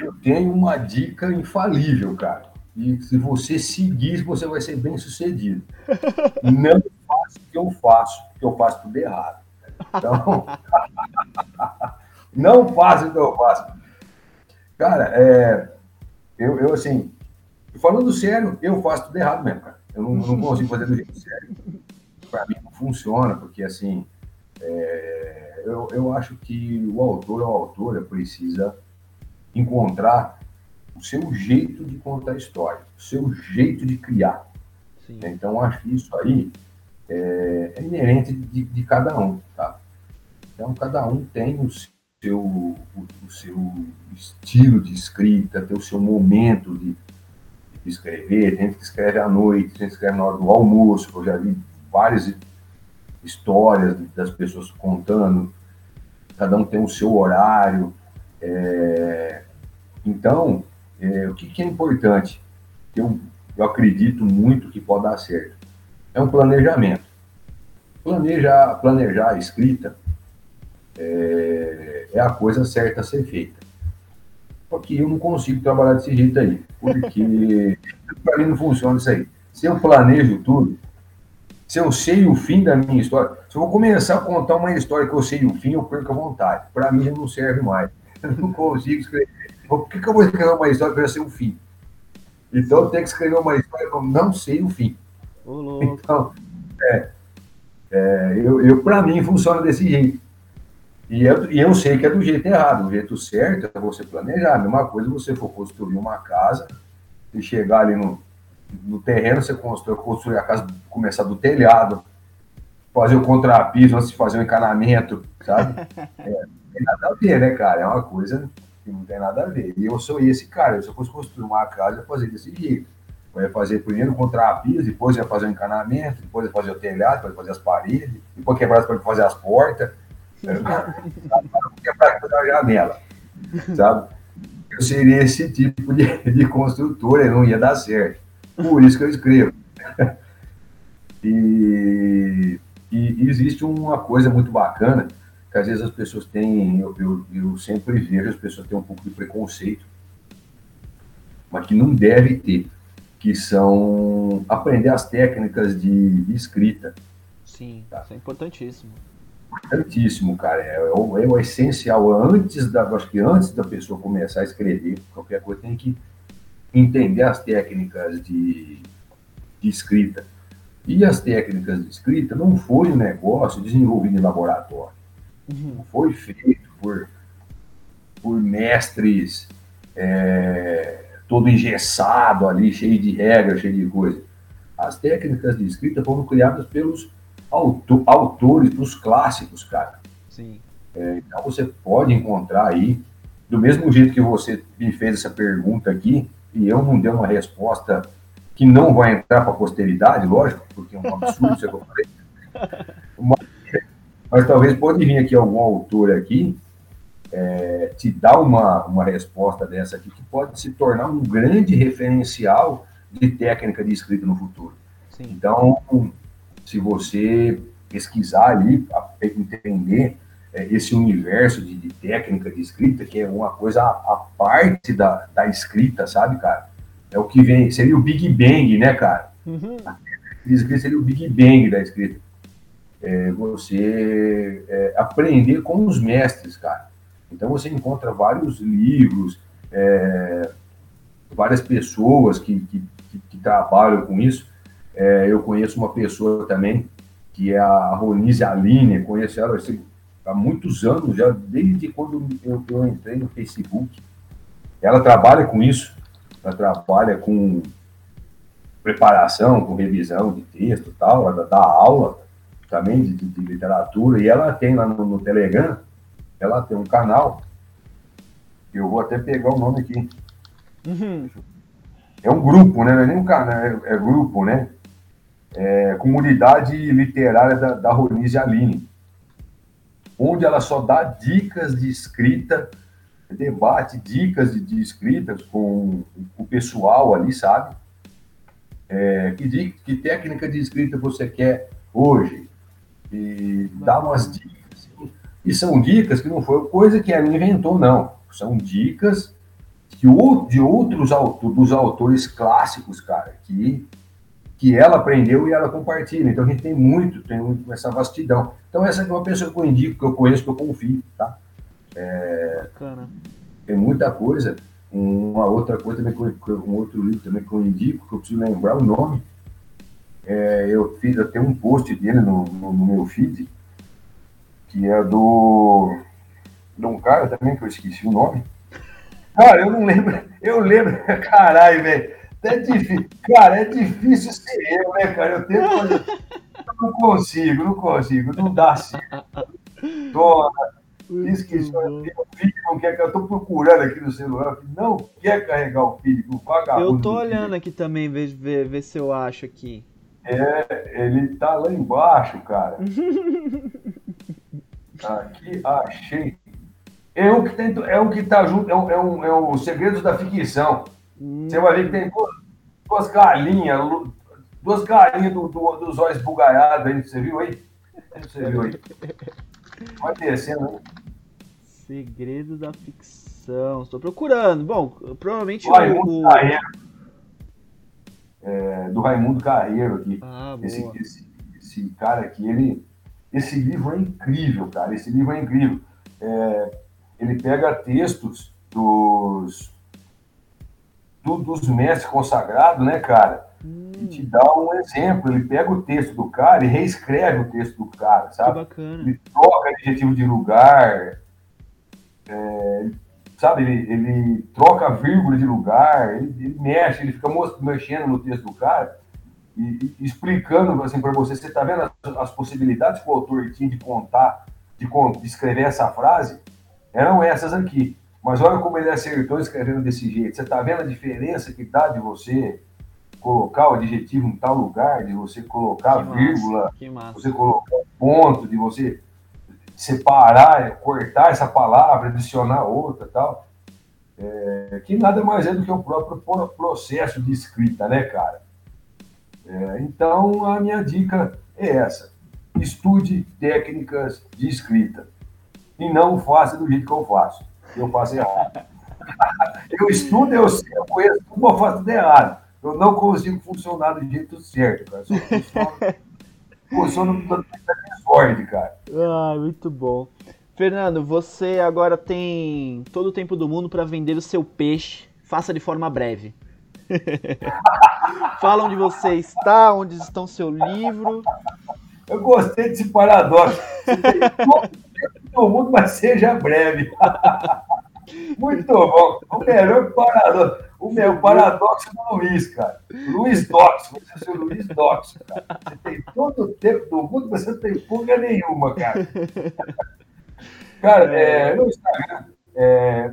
Eu tenho uma dica infalível, cara. E se você seguir, você vai ser bem sucedido. não faça o que eu faço, porque eu faço tudo errado. Então, não faça o que eu faço. Cara, é, eu, eu, assim, falando sério, eu faço tudo errado mesmo, cara. Eu não, não consigo fazer do jeito sério. Para mim não funciona, porque assim, é, eu, eu acho que o autor ou a autora precisa encontrar o seu jeito de contar a história, o seu jeito de criar. Sim. Então, acho que isso aí é, é inerente de, de, cada um, tá? Então, cada um tem o seu, o, o seu estilo de escrita, tem o seu momento de, de escrever, tem gente que escreve à noite, tem gente que escreve na hora do almoço, eu já vi várias histórias das pessoas contando, cada um tem o seu horário, é, então, é, o que, que, é importante? Eu, eu acredito muito que pode dar certo é um planejamento. Planejar, planejar a escrita é, é a coisa certa a ser feita. Porque eu não consigo trabalhar desse jeito aí, porque para mim não funciona isso aí. Se eu planejo tudo, se eu sei o fim da minha história, se eu vou começar a contar uma história que eu sei o fim, eu perco a vontade. Para mim não serve mais. Eu não consigo escrever. Por que, que eu vou escrever uma história que eu já sei o fim? Então eu tenho que escrever uma história que eu não sei o fim. Então, é, é, eu, eu para mim funciona desse jeito. E eu, e eu sei que é do jeito errado. O jeito certo é você planejar. A mesma coisa você for construir uma casa e chegar ali no, no terreno, você construir, construir a casa, começar do telhado, fazer o contrapiso antes de fazer o encanamento, sabe? É, não tem nada a ver, né, cara? É uma coisa que não tem nada a ver. E eu sou esse cara. Se eu fosse construir uma casa, eu fazer desse jeito. Vai fazer primeiro contra a pia, depois vai fazer o encanamento, depois vai fazer o telhado, depois vai fazer as paredes, depois quebrar para fazer as portas, quebrar a janela, sabe? Eu seria esse tipo de, de construtor, não ia dar certo. Por isso que eu escrevo. E, e existe uma coisa muito bacana que às vezes as pessoas têm, eu, eu, eu sempre vejo as pessoas têm um pouco de preconceito, mas que não deve ter, que são aprender as técnicas de, de escrita. Sim, tá? isso é importantíssimo. Importantíssimo, cara. É, é, o, é o essencial. Antes da, acho que antes da pessoa começar a escrever, qualquer coisa, tem que entender as técnicas de, de escrita. E as técnicas de escrita não foi um negócio desenvolvido em laboratório. Uhum. Não foi feito por, por mestres é, todo engessado ali, cheio de regras, cheio de coisa. As técnicas de escrita foram criadas pelos autor, autores, pelos clássicos, cara. Sim. É, então você pode encontrar aí, do mesmo jeito que você me fez essa pergunta aqui, e eu não dei uma resposta que não vai entrar para a posteridade, lógico, porque é um absurdo isso que eu falei. Mas, mas, talvez pode vir aqui algum autor aqui é, te dar uma, uma resposta dessa aqui que pode se tornar um grande referencial de técnica de escrita no futuro. Sim. Então, se você pesquisar ali, entender é, esse universo de, de, técnica de escrita, que é uma coisa a, parte da, da escrita, sabe, cara? é o que vem, seria o Big Bang, né, cara? Uhum. que seria o Big Bang da escrita. É, você é, aprender com os mestres, cara. Então você encontra vários livros, é, várias pessoas que, que, que, trabalham com isso. É, eu conheço uma pessoa também, que é a Ronise Aline, conheço ela assim, há muitos anos, já desde quando eu, eu entrei no Facebook. Ela trabalha com isso, ela trabalha com preparação, com revisão de texto tal, ela dá aula também de, de, literatura, e ela tem lá no, no, Telegram, ela tem um canal, eu vou até pegar o nome aqui. Uhum. É um grupo, né? Não é nem um canal, é, é grupo, né? É, comunidade literária da, da Ronise Aline, onde ela só dá dicas de escrita debate, dicas de, de escritas com o pessoal ali, sabe? É, que, que técnica de escrita você quer hoje? E dá umas dicas. E são dicas que não foi coisa que ela inventou, não. São dicas que o, de outros autores, dos autores clássicos, cara, que, que ela aprendeu e ela compartilha. Então a gente tem muito, tem muito essa vastidão. Então essa é uma pessoa que eu indico, que eu conheço, que eu confio, tá? É, tem muita coisa. Uma outra coisa também, um outro livro também que eu indico, que eu preciso lembrar o nome. É, eu fiz até um post dele no, no, no, meu feed, que é do de um cara também que eu esqueci o nome. Cara, eu não lembro. Eu lembro, caralho, velho. É difícil. Cara, é difícil ser eu, né, cara? Eu tento fazer. Eu não consigo, não consigo, não dá certo. Dona, Diz que só tem um filho não quer. Eu estou procurando aqui no celular, não quer carregar o filho, o vagabundo. Eu tô olhando aqui também, ver, ver, ver se eu acho aqui. É, ele tá lá embaixo, cara. aqui, achei. É um que, tem, é um que tá junto, é um, é um, é um Segredos da Ficção. Hum. Você vai ver que tem duas, duas galinhas, duas galinhas do, do, dos olhos bugalhados aí, você viu aí? Você viu aí? Vai descendo aí. Segredo da ficção. Estou procurando. Bom, provavelmente o Raimundo o... É, do Raimundo Carreiro aqui. Ah, esse, esse, esse, cara aqui, ele. Esse livro é incrível, cara. Esse livro é incrível. É, ele pega textos dos, do, dos mestres consagrados, né, cara? Hum. E te dá um exemplo. Ele pega o texto do cara e reescreve o texto do cara, sabe? Que bacana. Ele troca adjetivo de lugar, é, sabe, ele, ele troca vírgula de lugar, ele, ele mexe, ele fica mexendo no texto do cara e, e explicando assim para você, você está vendo as, as, possibilidades que o autor tinha de contar, de, de escrever essa frase, eram essas aqui. Mas olha como ele acertou escrevendo desse jeito. Você está vendo a diferença que dá de você colocar o adjetivo em tal lugar, de você colocar a vírgula, você colocar o ponto, de você separar, é, cortar essa palavra, adicionar outra tal. É, que nada mais é do que o próprio processo de escrita, né, cara? É, então, a minha dica é essa. Estude técnicas de escrita. e não faça do jeito que eu faço. Eu faço errado. eu estudo, eu sei, eu conheço tudo, eu faço tudo errado. Eu não consigo funcionar do jeito certo, cara. Eu funciono desordem, cara. Ah, muito bom. Fernando, você agora tem todo o tempo do mundo para vender o seu peixe. Faça de forma breve. Fala onde você está, onde estão seu livro. Eu gostei desse paradoxo. Todo mundo, mas seja breve. Muito bom. O melhor paradoxo. O meu paradoxo do Luiz, cara. Luiz Dox. Você é o Luiz Dox, cara. Você tem todo o tempo do mundo, você não tem pulga nenhuma, cara. Cara, é, no Instagram,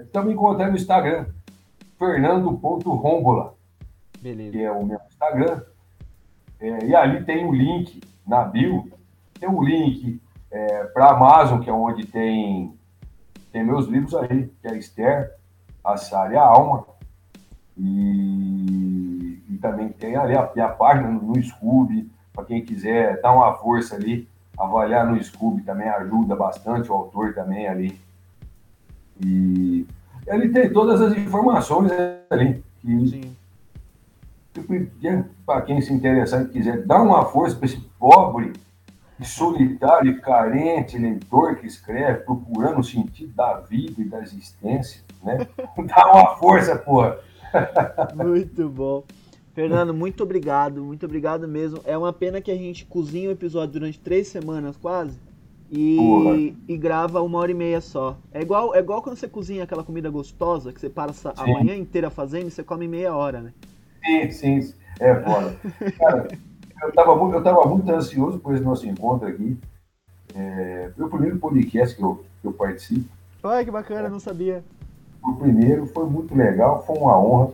estamos é, encontrando no Instagram, fernando.rombola, que é o meu Instagram. É, e ali tem o um link na bio, tem um link é, para a Amazon, que é onde tem, tem meus livros aí, que é Esther, a Sara e a Alma. E, e também tem ali a, a página no, no Scooby, para quem quiser dar uma força ali, avaliar no Scooby também ajuda bastante, o autor também ali. E ele tem todas as informações ali. Que, para quem se interessar e quiser dar uma força para esse pobre, solitário, carente leitor que escreve, procurando o sentido da vida e da existência, né? Dá uma força, porra. Muito bom. Fernando, muito obrigado, muito obrigado mesmo. É uma pena que a gente cozinha o episódio durante três semanas quase e, e grava uma hora e meia só. É igual, é igual quando você cozinha aquela comida gostosa que você passa sim. a manhã inteira fazendo e você come meia hora, né? Sim, sim, é foda. Cara, eu estava eu tava muito ansioso por esse nosso encontro aqui. É, foi o primeiro podcast que eu, que eu participo. Olha que bacana, não sabia. O primeiro foi muito legal, foi uma honra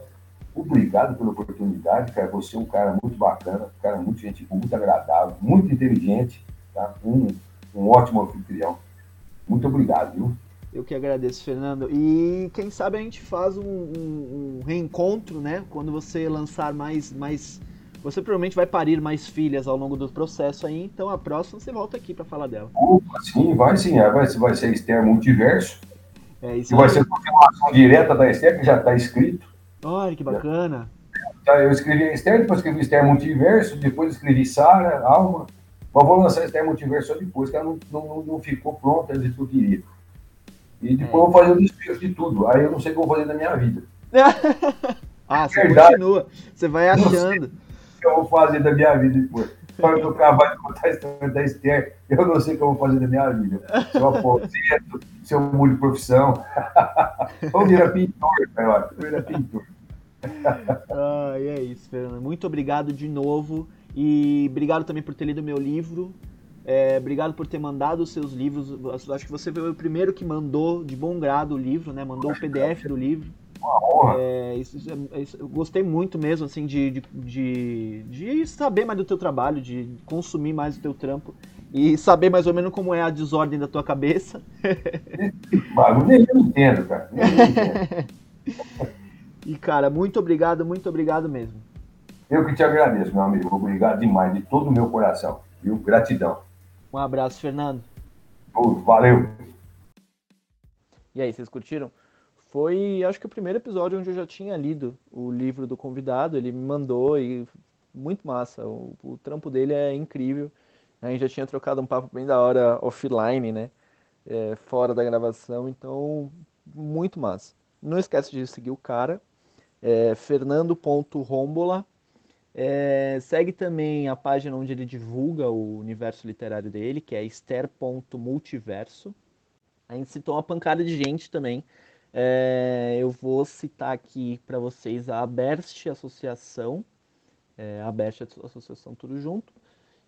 Obrigado pela oportunidade, cara. Você é um cara muito bacana, um cara muito gente muito agradável, muito inteligente, tá? Um, um ótimo anfitrião. Muito obrigado, viu? Eu que agradeço, Fernando. E quem sabe a gente faz um, um, um, reencontro, né? Quando você lançar mais, mais. Você provavelmente vai parir mais filhas ao longo do processo aí, então a próxima você volta aqui para falar dela. Opa, sim, vai sim. Vai, vai ser Esther Multiverso. É, isso vai ser a continuação direta da Esther, que já está escrito. Olha, que bacana. Eu escrevi Esther, depois escrevi Esther Multiverso, depois escrevi Sara, Alma. Mas vou lançar Esther Multiverso só depois, que ela não, não, não ficou pronta do que eu queria. E depois é. eu vou fazer o desfecho de tudo. Aí eu não sei o que eu vou fazer da minha vida. ah, você Verdade, continua. Você vai achando. o que eu vou fazer da minha vida depois. Para acabar de contar a história da Esther, eu não sei o que eu vou fazer da minha vida. Se eu aposento, se eu de profissão. Ou virar pintor, cara. Vira pintor ah, e é isso, Fernando. Muito obrigado de novo. E obrigado também por ter lido meu livro. É, obrigado por ter mandado os seus livros. Acho que você foi o primeiro que mandou de bom grado o livro, né? Mandou o PDF do livro. É, isso, é, isso, eu gostei muito mesmo, assim, de, de, de, de, saber mais do teu trabalho, de consumir mais o teu trampo e saber mais ou menos como é a desordem da tua cabeça. Nem eu entendo, cara. E, cara, muito obrigado, muito obrigado mesmo. Eu que te agradeço, meu amigo. Obrigado demais, de todo o meu coração. Viu? Gratidão. Um abraço, Fernando. valeu. E aí, vocês curtiram? Foi, acho que o primeiro episódio onde eu já tinha lido o livro do convidado. Ele me mandou e muito massa. O, o trampo dele é incrível. A gente já tinha trocado um papo bem da hora offline, né? É, fora da gravação. Então, muito massa. Não esquece de seguir o cara é, fernando.rombola. É, segue também a página onde ele divulga o universo literário dele, que é ester.multiverso. A gente citou uma pancada de gente também. É, eu vou citar aqui para vocês a Aberst Associação, é, a Aberst Associação tudo junto,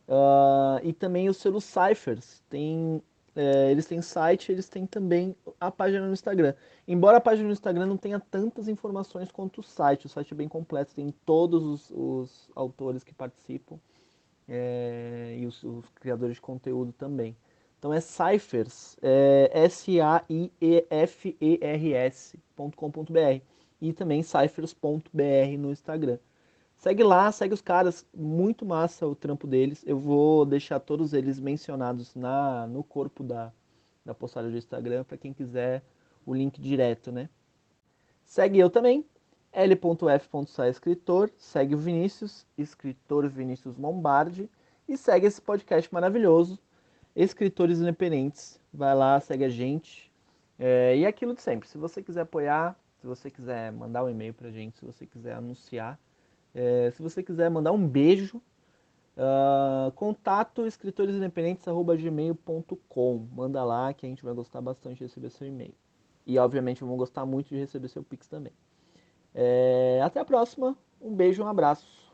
uh, e também o selo Cyphers. Tem é, eles têm site, eles têm também a página no Instagram. Embora a página no Instagram não tenha tantas informações quanto o site, o site é bem completo, tem todos os, os autores que participam é, e os, os, criadores de conteúdo também. Então é Cyphers, é, S-A-I-E-F-E-R-S.com.br e também cyphers.br no Instagram. Segue lá, segue os caras, muito massa o trampo deles. Eu vou deixar todos eles mencionados na no corpo da, da postagem do Instagram para quem quiser o link direto, né? Segue eu também, l.f.sa escritor, segue o Vinícius, escritor Vinícius Lombardi, e segue esse podcast maravilhoso, Escritores Independentes. Vai lá, segue a gente. É, e é aquilo de sempre, se você quiser apoiar, se você quiser mandar um e-mail pra gente, se você quiser anunciar, é, se você quiser mandar um beijo, uh, contato escritoresindependentes.gmail.com. Manda lá que a gente vai gostar bastante de receber seu e-mail. E obviamente vamos gostar muito de receber seu Pix também. É, até a próxima. Um beijo, um abraço.